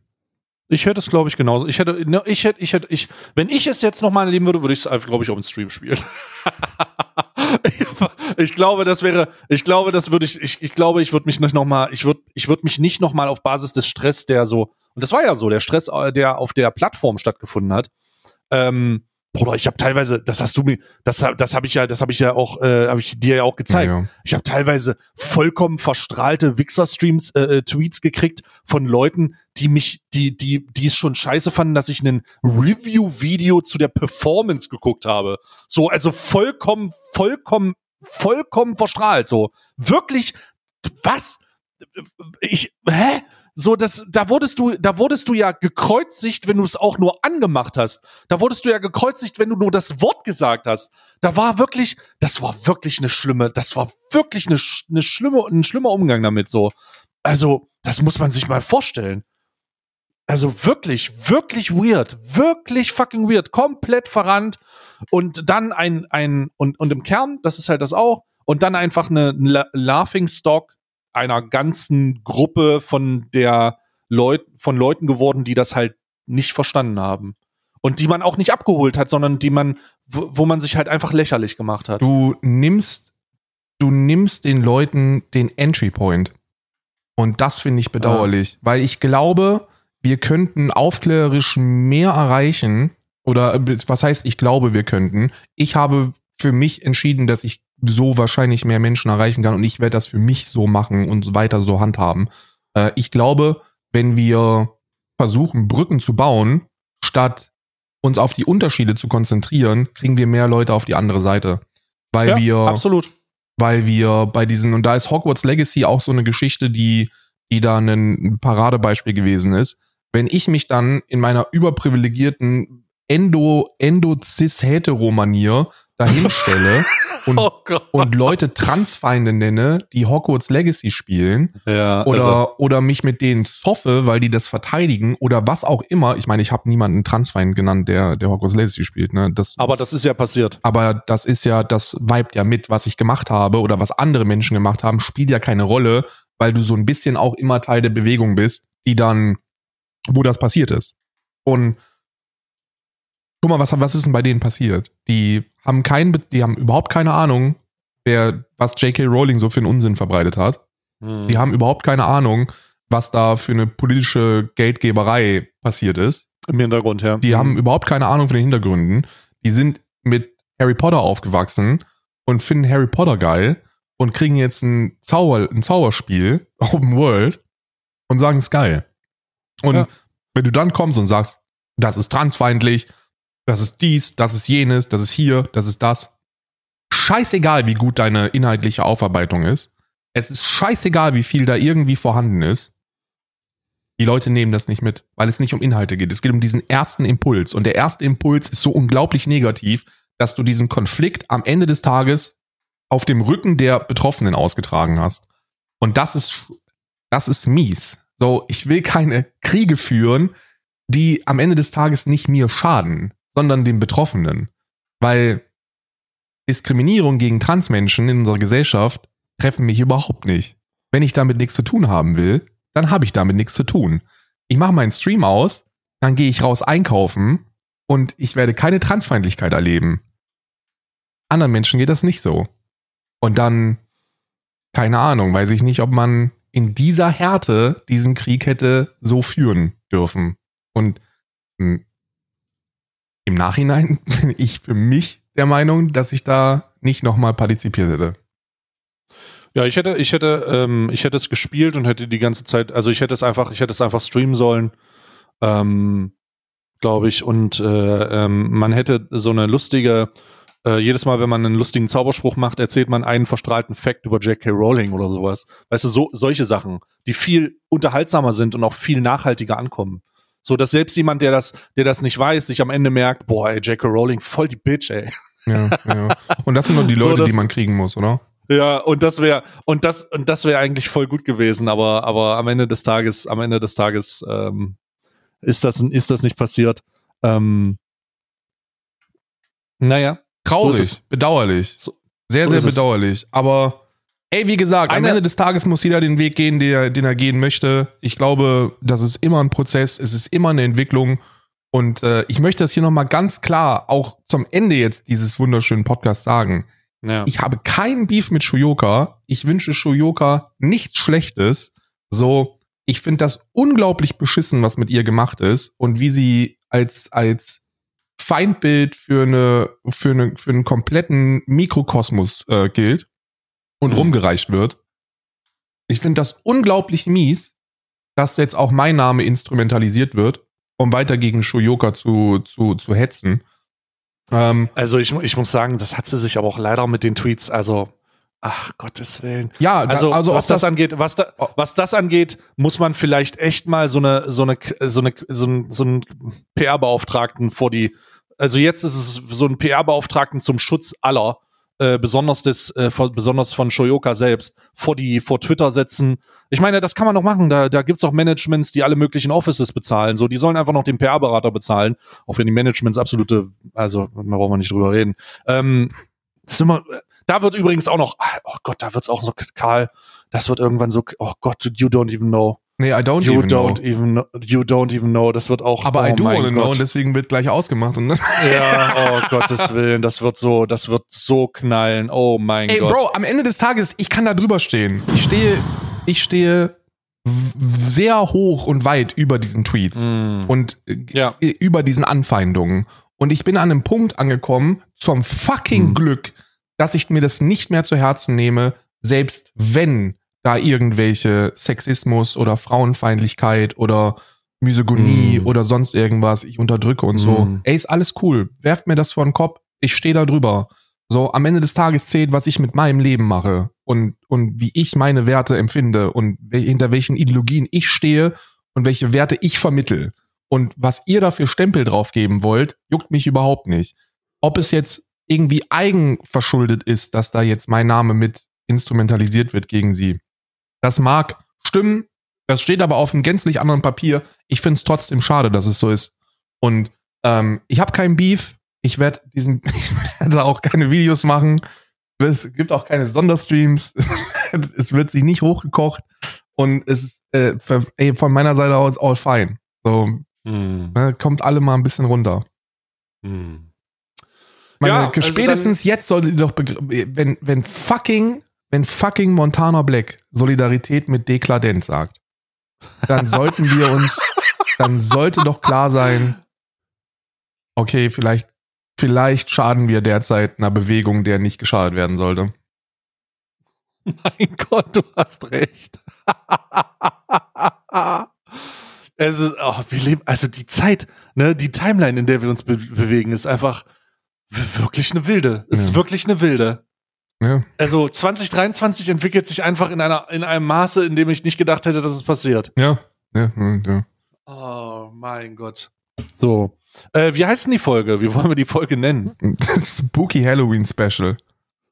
Ich hätte es, glaube ich, genauso. Ich hätte, ne, ich hätte, ich hätte, ich, wenn ich es jetzt nochmal erleben würde, würde ich es einfach, glaube ich, auf dem Stream spielen. ich glaube, das wäre, ich glaube, das würde ich, ich, ich glaube, ich würde mich nicht nochmal, ich würde, ich würde mich nicht nochmal auf Basis des Stress, der so, und das war ja so, der Stress, äh, der auf der Plattform stattgefunden hat, ähm, Bruder, ich habe teilweise, das hast du mir, das, das habe ich ja, das habe ich ja auch, äh, habe ich dir ja auch gezeigt. Ja, ja. Ich habe teilweise vollkommen verstrahlte Wichser-Streams, äh, äh, Tweets gekriegt von Leuten, die mich, die, die, die es schon scheiße fanden, dass ich einen Review-Video zu der Performance geguckt habe. So, also vollkommen, vollkommen, vollkommen verstrahlt. So, wirklich, was? Ich, hä? So das da wurdest du da wurdest du ja gekreuzigt, wenn du es auch nur angemacht hast. Da wurdest du ja gekreuzigt, wenn du nur das Wort gesagt hast. Da war wirklich, das war wirklich eine schlimme, das war wirklich eine, eine schlimme ein schlimmer Umgang damit so. Also, das muss man sich mal vorstellen. Also wirklich, wirklich weird, wirklich fucking weird, komplett verrannt und dann ein ein und und im Kern, das ist halt das auch und dann einfach eine, eine Laughing Stock einer ganzen Gruppe von der Leut von Leuten geworden, die das halt nicht verstanden haben. Und die man auch nicht abgeholt hat, sondern die man, wo, man sich halt einfach lächerlich gemacht hat. Du nimmst, du nimmst den Leuten den Entry Point. Und das finde ich bedauerlich, weil ich glaube, wir könnten aufklärerisch mehr erreichen. Oder äh, was heißt, ich glaube, wir könnten. Ich habe für mich entschieden, dass ich so wahrscheinlich mehr Menschen erreichen kann und ich werde das für mich so machen und weiter so handhaben. Äh, ich glaube, wenn wir versuchen, Brücken zu bauen, statt uns auf die Unterschiede zu konzentrieren, kriegen wir mehr Leute auf die andere Seite. Weil ja, wir, absolut. weil wir bei diesen, und da ist Hogwarts Legacy auch so eine Geschichte, die, die da ein Paradebeispiel gewesen ist. Wenn ich mich dann in meiner überprivilegierten Endo, Endo-Cis-Hetero-Manier dahinstelle und, Oh und Leute Transfeinde nenne, die Hogwarts Legacy spielen Ja, oder, oder mich mit denen zoffe, weil die das verteidigen oder was auch immer. Ich meine, ich habe niemanden Transfeind genannt, der, der Hogwarts Legacy spielt. Ne? Das, aber das ist ja passiert. aber das ist ja, das vibet ja mit, was ich gemacht habe oder was andere Menschen gemacht haben, spielt ja keine Rolle, weil du so ein bisschen auch immer Teil der Bewegung bist, die dann, wo das passiert ist. Und guck mal, was, was ist denn bei denen passiert? Die haben keinen, Be- die haben überhaupt keine Ahnung, wer, was J.K. Rowling so für einen Unsinn verbreitet hat. Hm. Die haben überhaupt keine Ahnung, was da für eine politische Geldgeberei passiert ist. Im Hintergrund, ja. Die haben überhaupt keine Ahnung von den Hintergründen. Die sind mit Harry Potter aufgewachsen und finden Harry Potter geil und kriegen jetzt ein, Zauber, ein Zauberspiel, Open World, und sagen, es ist geil. Und Ja. wenn du dann kommst und sagst, das ist transfeindlich, das ist dies, das ist jenes, das ist hier, das ist das. Scheißegal, wie gut deine inhaltliche Aufarbeitung ist. Es ist scheißegal, wie viel da irgendwie vorhanden ist. Die Leute nehmen das nicht mit, weil es nicht um Inhalte geht. Es geht um diesen ersten Impuls. Und der erste Impuls ist so unglaublich negativ, dass du diesen Konflikt am Ende des Tages auf dem Rücken der Betroffenen ausgetragen hast. Und das ist, das ist mies. So, ich will keine Kriege führen, die am Ende des Tages nicht mir schaden, sondern den Betroffenen. Weil Diskriminierung gegen Transmenschen in unserer Gesellschaft treffen mich überhaupt nicht. Wenn ich damit nichts zu tun haben will, dann habe ich damit nichts zu tun. Ich mache meinen Stream aus, dann gehe ich raus einkaufen und ich werde keine Transfeindlichkeit erleben. Anderen Menschen geht das nicht so. Und dann, keine Ahnung, weiß ich nicht, ob man in dieser Härte diesen Krieg hätte so führen dürfen. Und hm, im Nachhinein bin ich für mich der Meinung, dass ich da nicht nochmal partizipiert hätte. Ja, ich hätte, ich hätte, ähm, ich hätte es gespielt und hätte die ganze Zeit, also ich hätte es einfach, ich hätte es einfach streamen sollen, ähm, glaube ich. Und äh, ähm, man hätte so eine lustige, äh, jedes Mal, wenn man einen lustigen Zauberspruch macht, erzählt man einen verstrahlten Fact über J.K. Rowling oder sowas. Weißt du, so solche Sachen, die viel unterhaltsamer sind und auch viel nachhaltiger ankommen. So, dass selbst jemand, der das, der das nicht weiß, sich am Ende merkt, boah, ey, J.K. Rowling, voll die Bitch, ey. Ja, ja. Und das sind nur die So, Leute, das- die man kriegen muss, oder? Ja, und das wäre und das und das wäre eigentlich voll gut gewesen, aber aber am Ende des Tages, am Ende des Tages ähm, ist das ist das nicht passiert. Ähm, naja, Traurig, So bedauerlich. So- sehr, so sehr ist es. bedauerlich. Aber ey, wie gesagt, am Eine- Ende des Tages muss jeder den Weg gehen, den er, den er gehen möchte. Ich glaube, das ist immer ein Prozess, es ist immer eine Entwicklung. Und äh, ich möchte das hier nochmal ganz klar auch zum Ende jetzt dieses wunderschönen Podcasts sagen. ja. Ich habe keinen Beef mit Shuyoka. Ich wünsche Shuyoka nichts Schlechtes. So, ich finde das unglaublich beschissen, was mit ihr gemacht ist und wie sie als, als Feindbild für eine, für eine, für einen kompletten Mikrokosmos äh, gilt und Mhm. rumgereicht wird. Ich finde das unglaublich mies, dass jetzt auch mein Name instrumentalisiert wird, um weiter gegen Shoyoka zu, zu, zu hetzen. Ähm, Also ich, ich muss sagen, das hat sie sich aber auch leider mit den Tweets, also, ach Gottes Willen. ja, Also, also was das, das, angeht, was, da, was das angeht, muss man vielleicht echt mal so eine, so eine, so eine, so ein, so ein PR-Beauftragten vor die, also jetzt ist es so ein PR-Beauftragten zum Schutz aller, äh, besonders des, äh, von, besonders von Shoyoka selbst, vor die, vor Twitter setzen. Ich meine, das kann man doch machen. Da, da gibt's auch Managements, die alle möglichen Offices bezahlen. So, die sollen einfach noch den PR-Berater bezahlen, auch wenn die Managements absolute, also da brauchen wir nicht drüber reden. Ähm, immer, da wird übrigens auch noch, oh Gott, da wird's auch so, Karl, das wird irgendwann so, oh Gott, you don't even know. Nee, I don't You even know. don't even know. You don't even know. Das wird auch. Aber oh I do wanna know und deswegen wird gleich ausgemacht. Und Ja, oh Gottes Willen, das wird so, das wird so knallen. Oh mein Ey, Gott. Bro, am Ende des Tages, ich kann da drüber stehen. Ich stehe, ich stehe sehr hoch und weit über diesen Tweets Mm. und äh, Ja. über diesen Anfeindungen. Und ich bin an einem Punkt angekommen, zum fucking Hm. Glück, dass ich mir das nicht mehr zu Herzen nehme, selbst wenn da irgendwelche Sexismus oder Frauenfeindlichkeit oder Misogynie Hm. oder sonst irgendwas ich unterdrücke und so. Hm. Ey, ist alles cool. Werft mir das vor den Kopf. Ich stehe da drüber. So, am Ende des Tages zählt, was ich mit meinem Leben mache und, und wie ich meine Werte empfinde und hinter welchen Ideologien ich stehe und welche Werte ich vermittel. Und was ihr dafür Stempel draufgeben wollt, juckt mich überhaupt nicht. Ob es jetzt irgendwie eigenverschuldet ist, dass da jetzt mein Name mit instrumentalisiert wird gegen sie. Das mag stimmen, das steht aber auf einem gänzlich anderen Papier. Ich finde es trotzdem schade, dass es so ist. Und ähm, ich habe keinen Beef. Ich werde diesen, ich werde auch keine Videos machen. Es gibt auch keine Sonderstreams. es wird sich nicht hochgekocht. Und es ist äh, für, ey, von meiner Seite aus all fine. So, Mm. ne, kommt alle mal ein bisschen runter. Mm. Meine, Ja, also spätestens jetzt solltet ihr doch wenn, wenn fucking, wenn fucking Montana Black Solidarität mit Dekladenz sagt, dann sollten wir uns, dann sollte doch klar sein, okay, vielleicht, vielleicht schaden wir derzeit einer Bewegung, der nicht geschadet werden sollte. Mein Gott, du hast recht. es ist, oh, wir leben, also die Zeit, ne, die Timeline, in der wir uns be bewegen, ist einfach wirklich eine wilde. Es ist Ja. wirklich eine wilde. Ja. Also 2023 entwickelt sich einfach in einer, in einem Maße, in dem ich nicht gedacht hätte, dass es passiert. Ja. Ja, ja. Oh mein Gott. So. Äh, wie heißt denn die Folge? Wie wollen wir die Folge nennen? Spooky Halloween Special.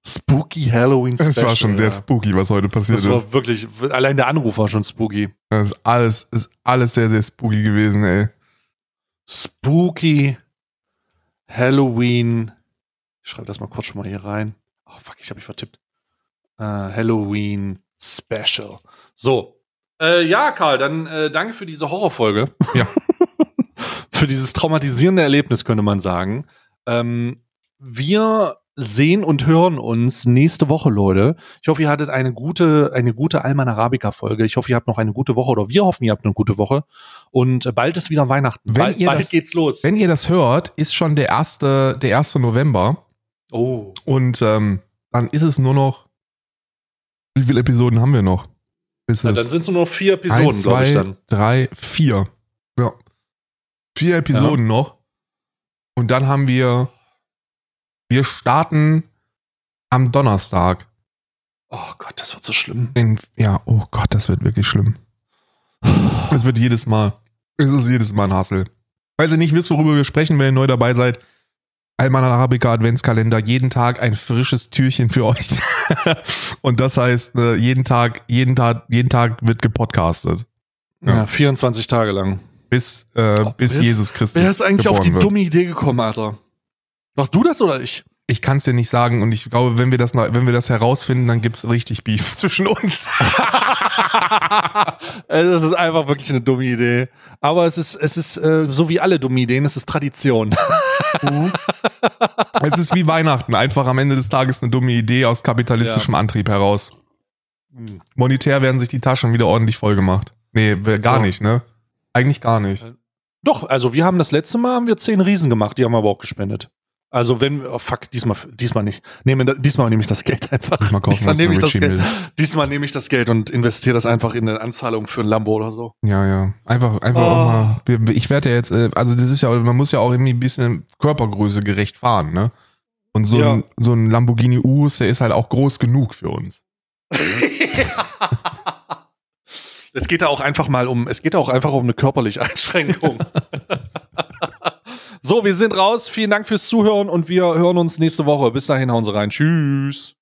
Spooky Halloween Special. Es war schon sehr spooky, was heute passiert Das ist. war wirklich, allein der Anruf war schon spooky. Das ist alles, ist alles sehr, sehr spooky gewesen, ey. Spooky Halloween. Ich schreibe das mal kurz schon mal hier rein. Oh fuck, ich habe mich vertippt. Äh, Halloween Special. So. Äh, ja, Karl, dann äh, danke für diese Horrorfolge. Ja. für dieses traumatisierende Erlebnis, könnte man sagen. Ähm, wir sehen und hören uns nächste Woche, Leute. Ich hoffe, ihr hattet eine gute, eine gute Alman Arabica Folge. Ich hoffe, ihr habt noch eine gute Woche oder wir hoffen, ihr habt eine gute Woche. Und äh, bald ist wieder Weihnachten. Wenn bald ihr bald das- geht's los. Wenn ihr das hört, ist schon der erste, der erste November. oh. Und ähm, dann ist es nur noch. Wie viele Episoden haben wir noch? Ja, dann sind es nur noch vier Episoden, glaube ich zwei, dann. drei, vier. Ja. Vier Episoden noch. Und dann haben wir. Wir starten am Donnerstag. Oh Gott, das wird so schlimm. In, ja, oh Gott, das wird wirklich schlimm. Es wird jedes Mal. Es ist jedes Mal ein Hassel. Falls ihr nicht wisst, worüber wir sprechen, wenn ihr neu dabei seid, Alman Arabica Adventskalender, jeden Tag ein frisches Türchen für euch. Und das heißt, ne, jeden Tag, jeden Tag, jeden Tag wird gepodcastet. Ja, Ja. 24 Tage lang. Bis, äh, bis ist- Jesus Christus. Wer ist eigentlich auf die wird. dumme Idee gekommen, Alter? Machst du das oder ich? Ich kann es dir nicht sagen und ich glaube, wenn wir das, wenn wir das herausfinden, dann gibt's richtig Beef zwischen uns. Also, das ist einfach wirklich eine dumme Idee. Aber es ist, es ist äh, so wie alle dumme Ideen, es ist Tradition. es ist wie Weihnachten, einfach am Ende des Tages eine dumme Idee aus kapitalistischem Antrieb heraus. Monetär werden sich die Taschen wieder ordentlich voll gemacht. Nee, gar So. nicht, ne? Eigentlich gar nicht. Doch, also wir haben das letzte Mal haben wir zehn Riesen gemacht, die haben wir aber auch gespendet. Also wenn, oh fuck, diesmal, diesmal nicht. Nehme, diesmal nehme ich das Geld einfach. Diesmal diesmal nehme ich das Geld. Diesmal nehme ich das Geld und investiere das einfach in eine Anzahlung für ein Lambo oder so. Ja, ja. Einfach, einfach Oh. auch mal. wir- Ich werde ja jetzt, äh, also das ist ja, man muss ja auch irgendwie ein bisschen Körpergröße gerecht fahren, ne? Und so, Ja. ein, so ein Lamborghini Urus, der ist halt auch groß genug für uns. es geht da auch einfach mal um, es geht da auch einfach um eine körperliche Einschränkung. so, wir sind raus. Vielen Dank fürs Zuhören und wir hören uns nächste Woche. Bis dahin, hauen Sie rein. Tschüss.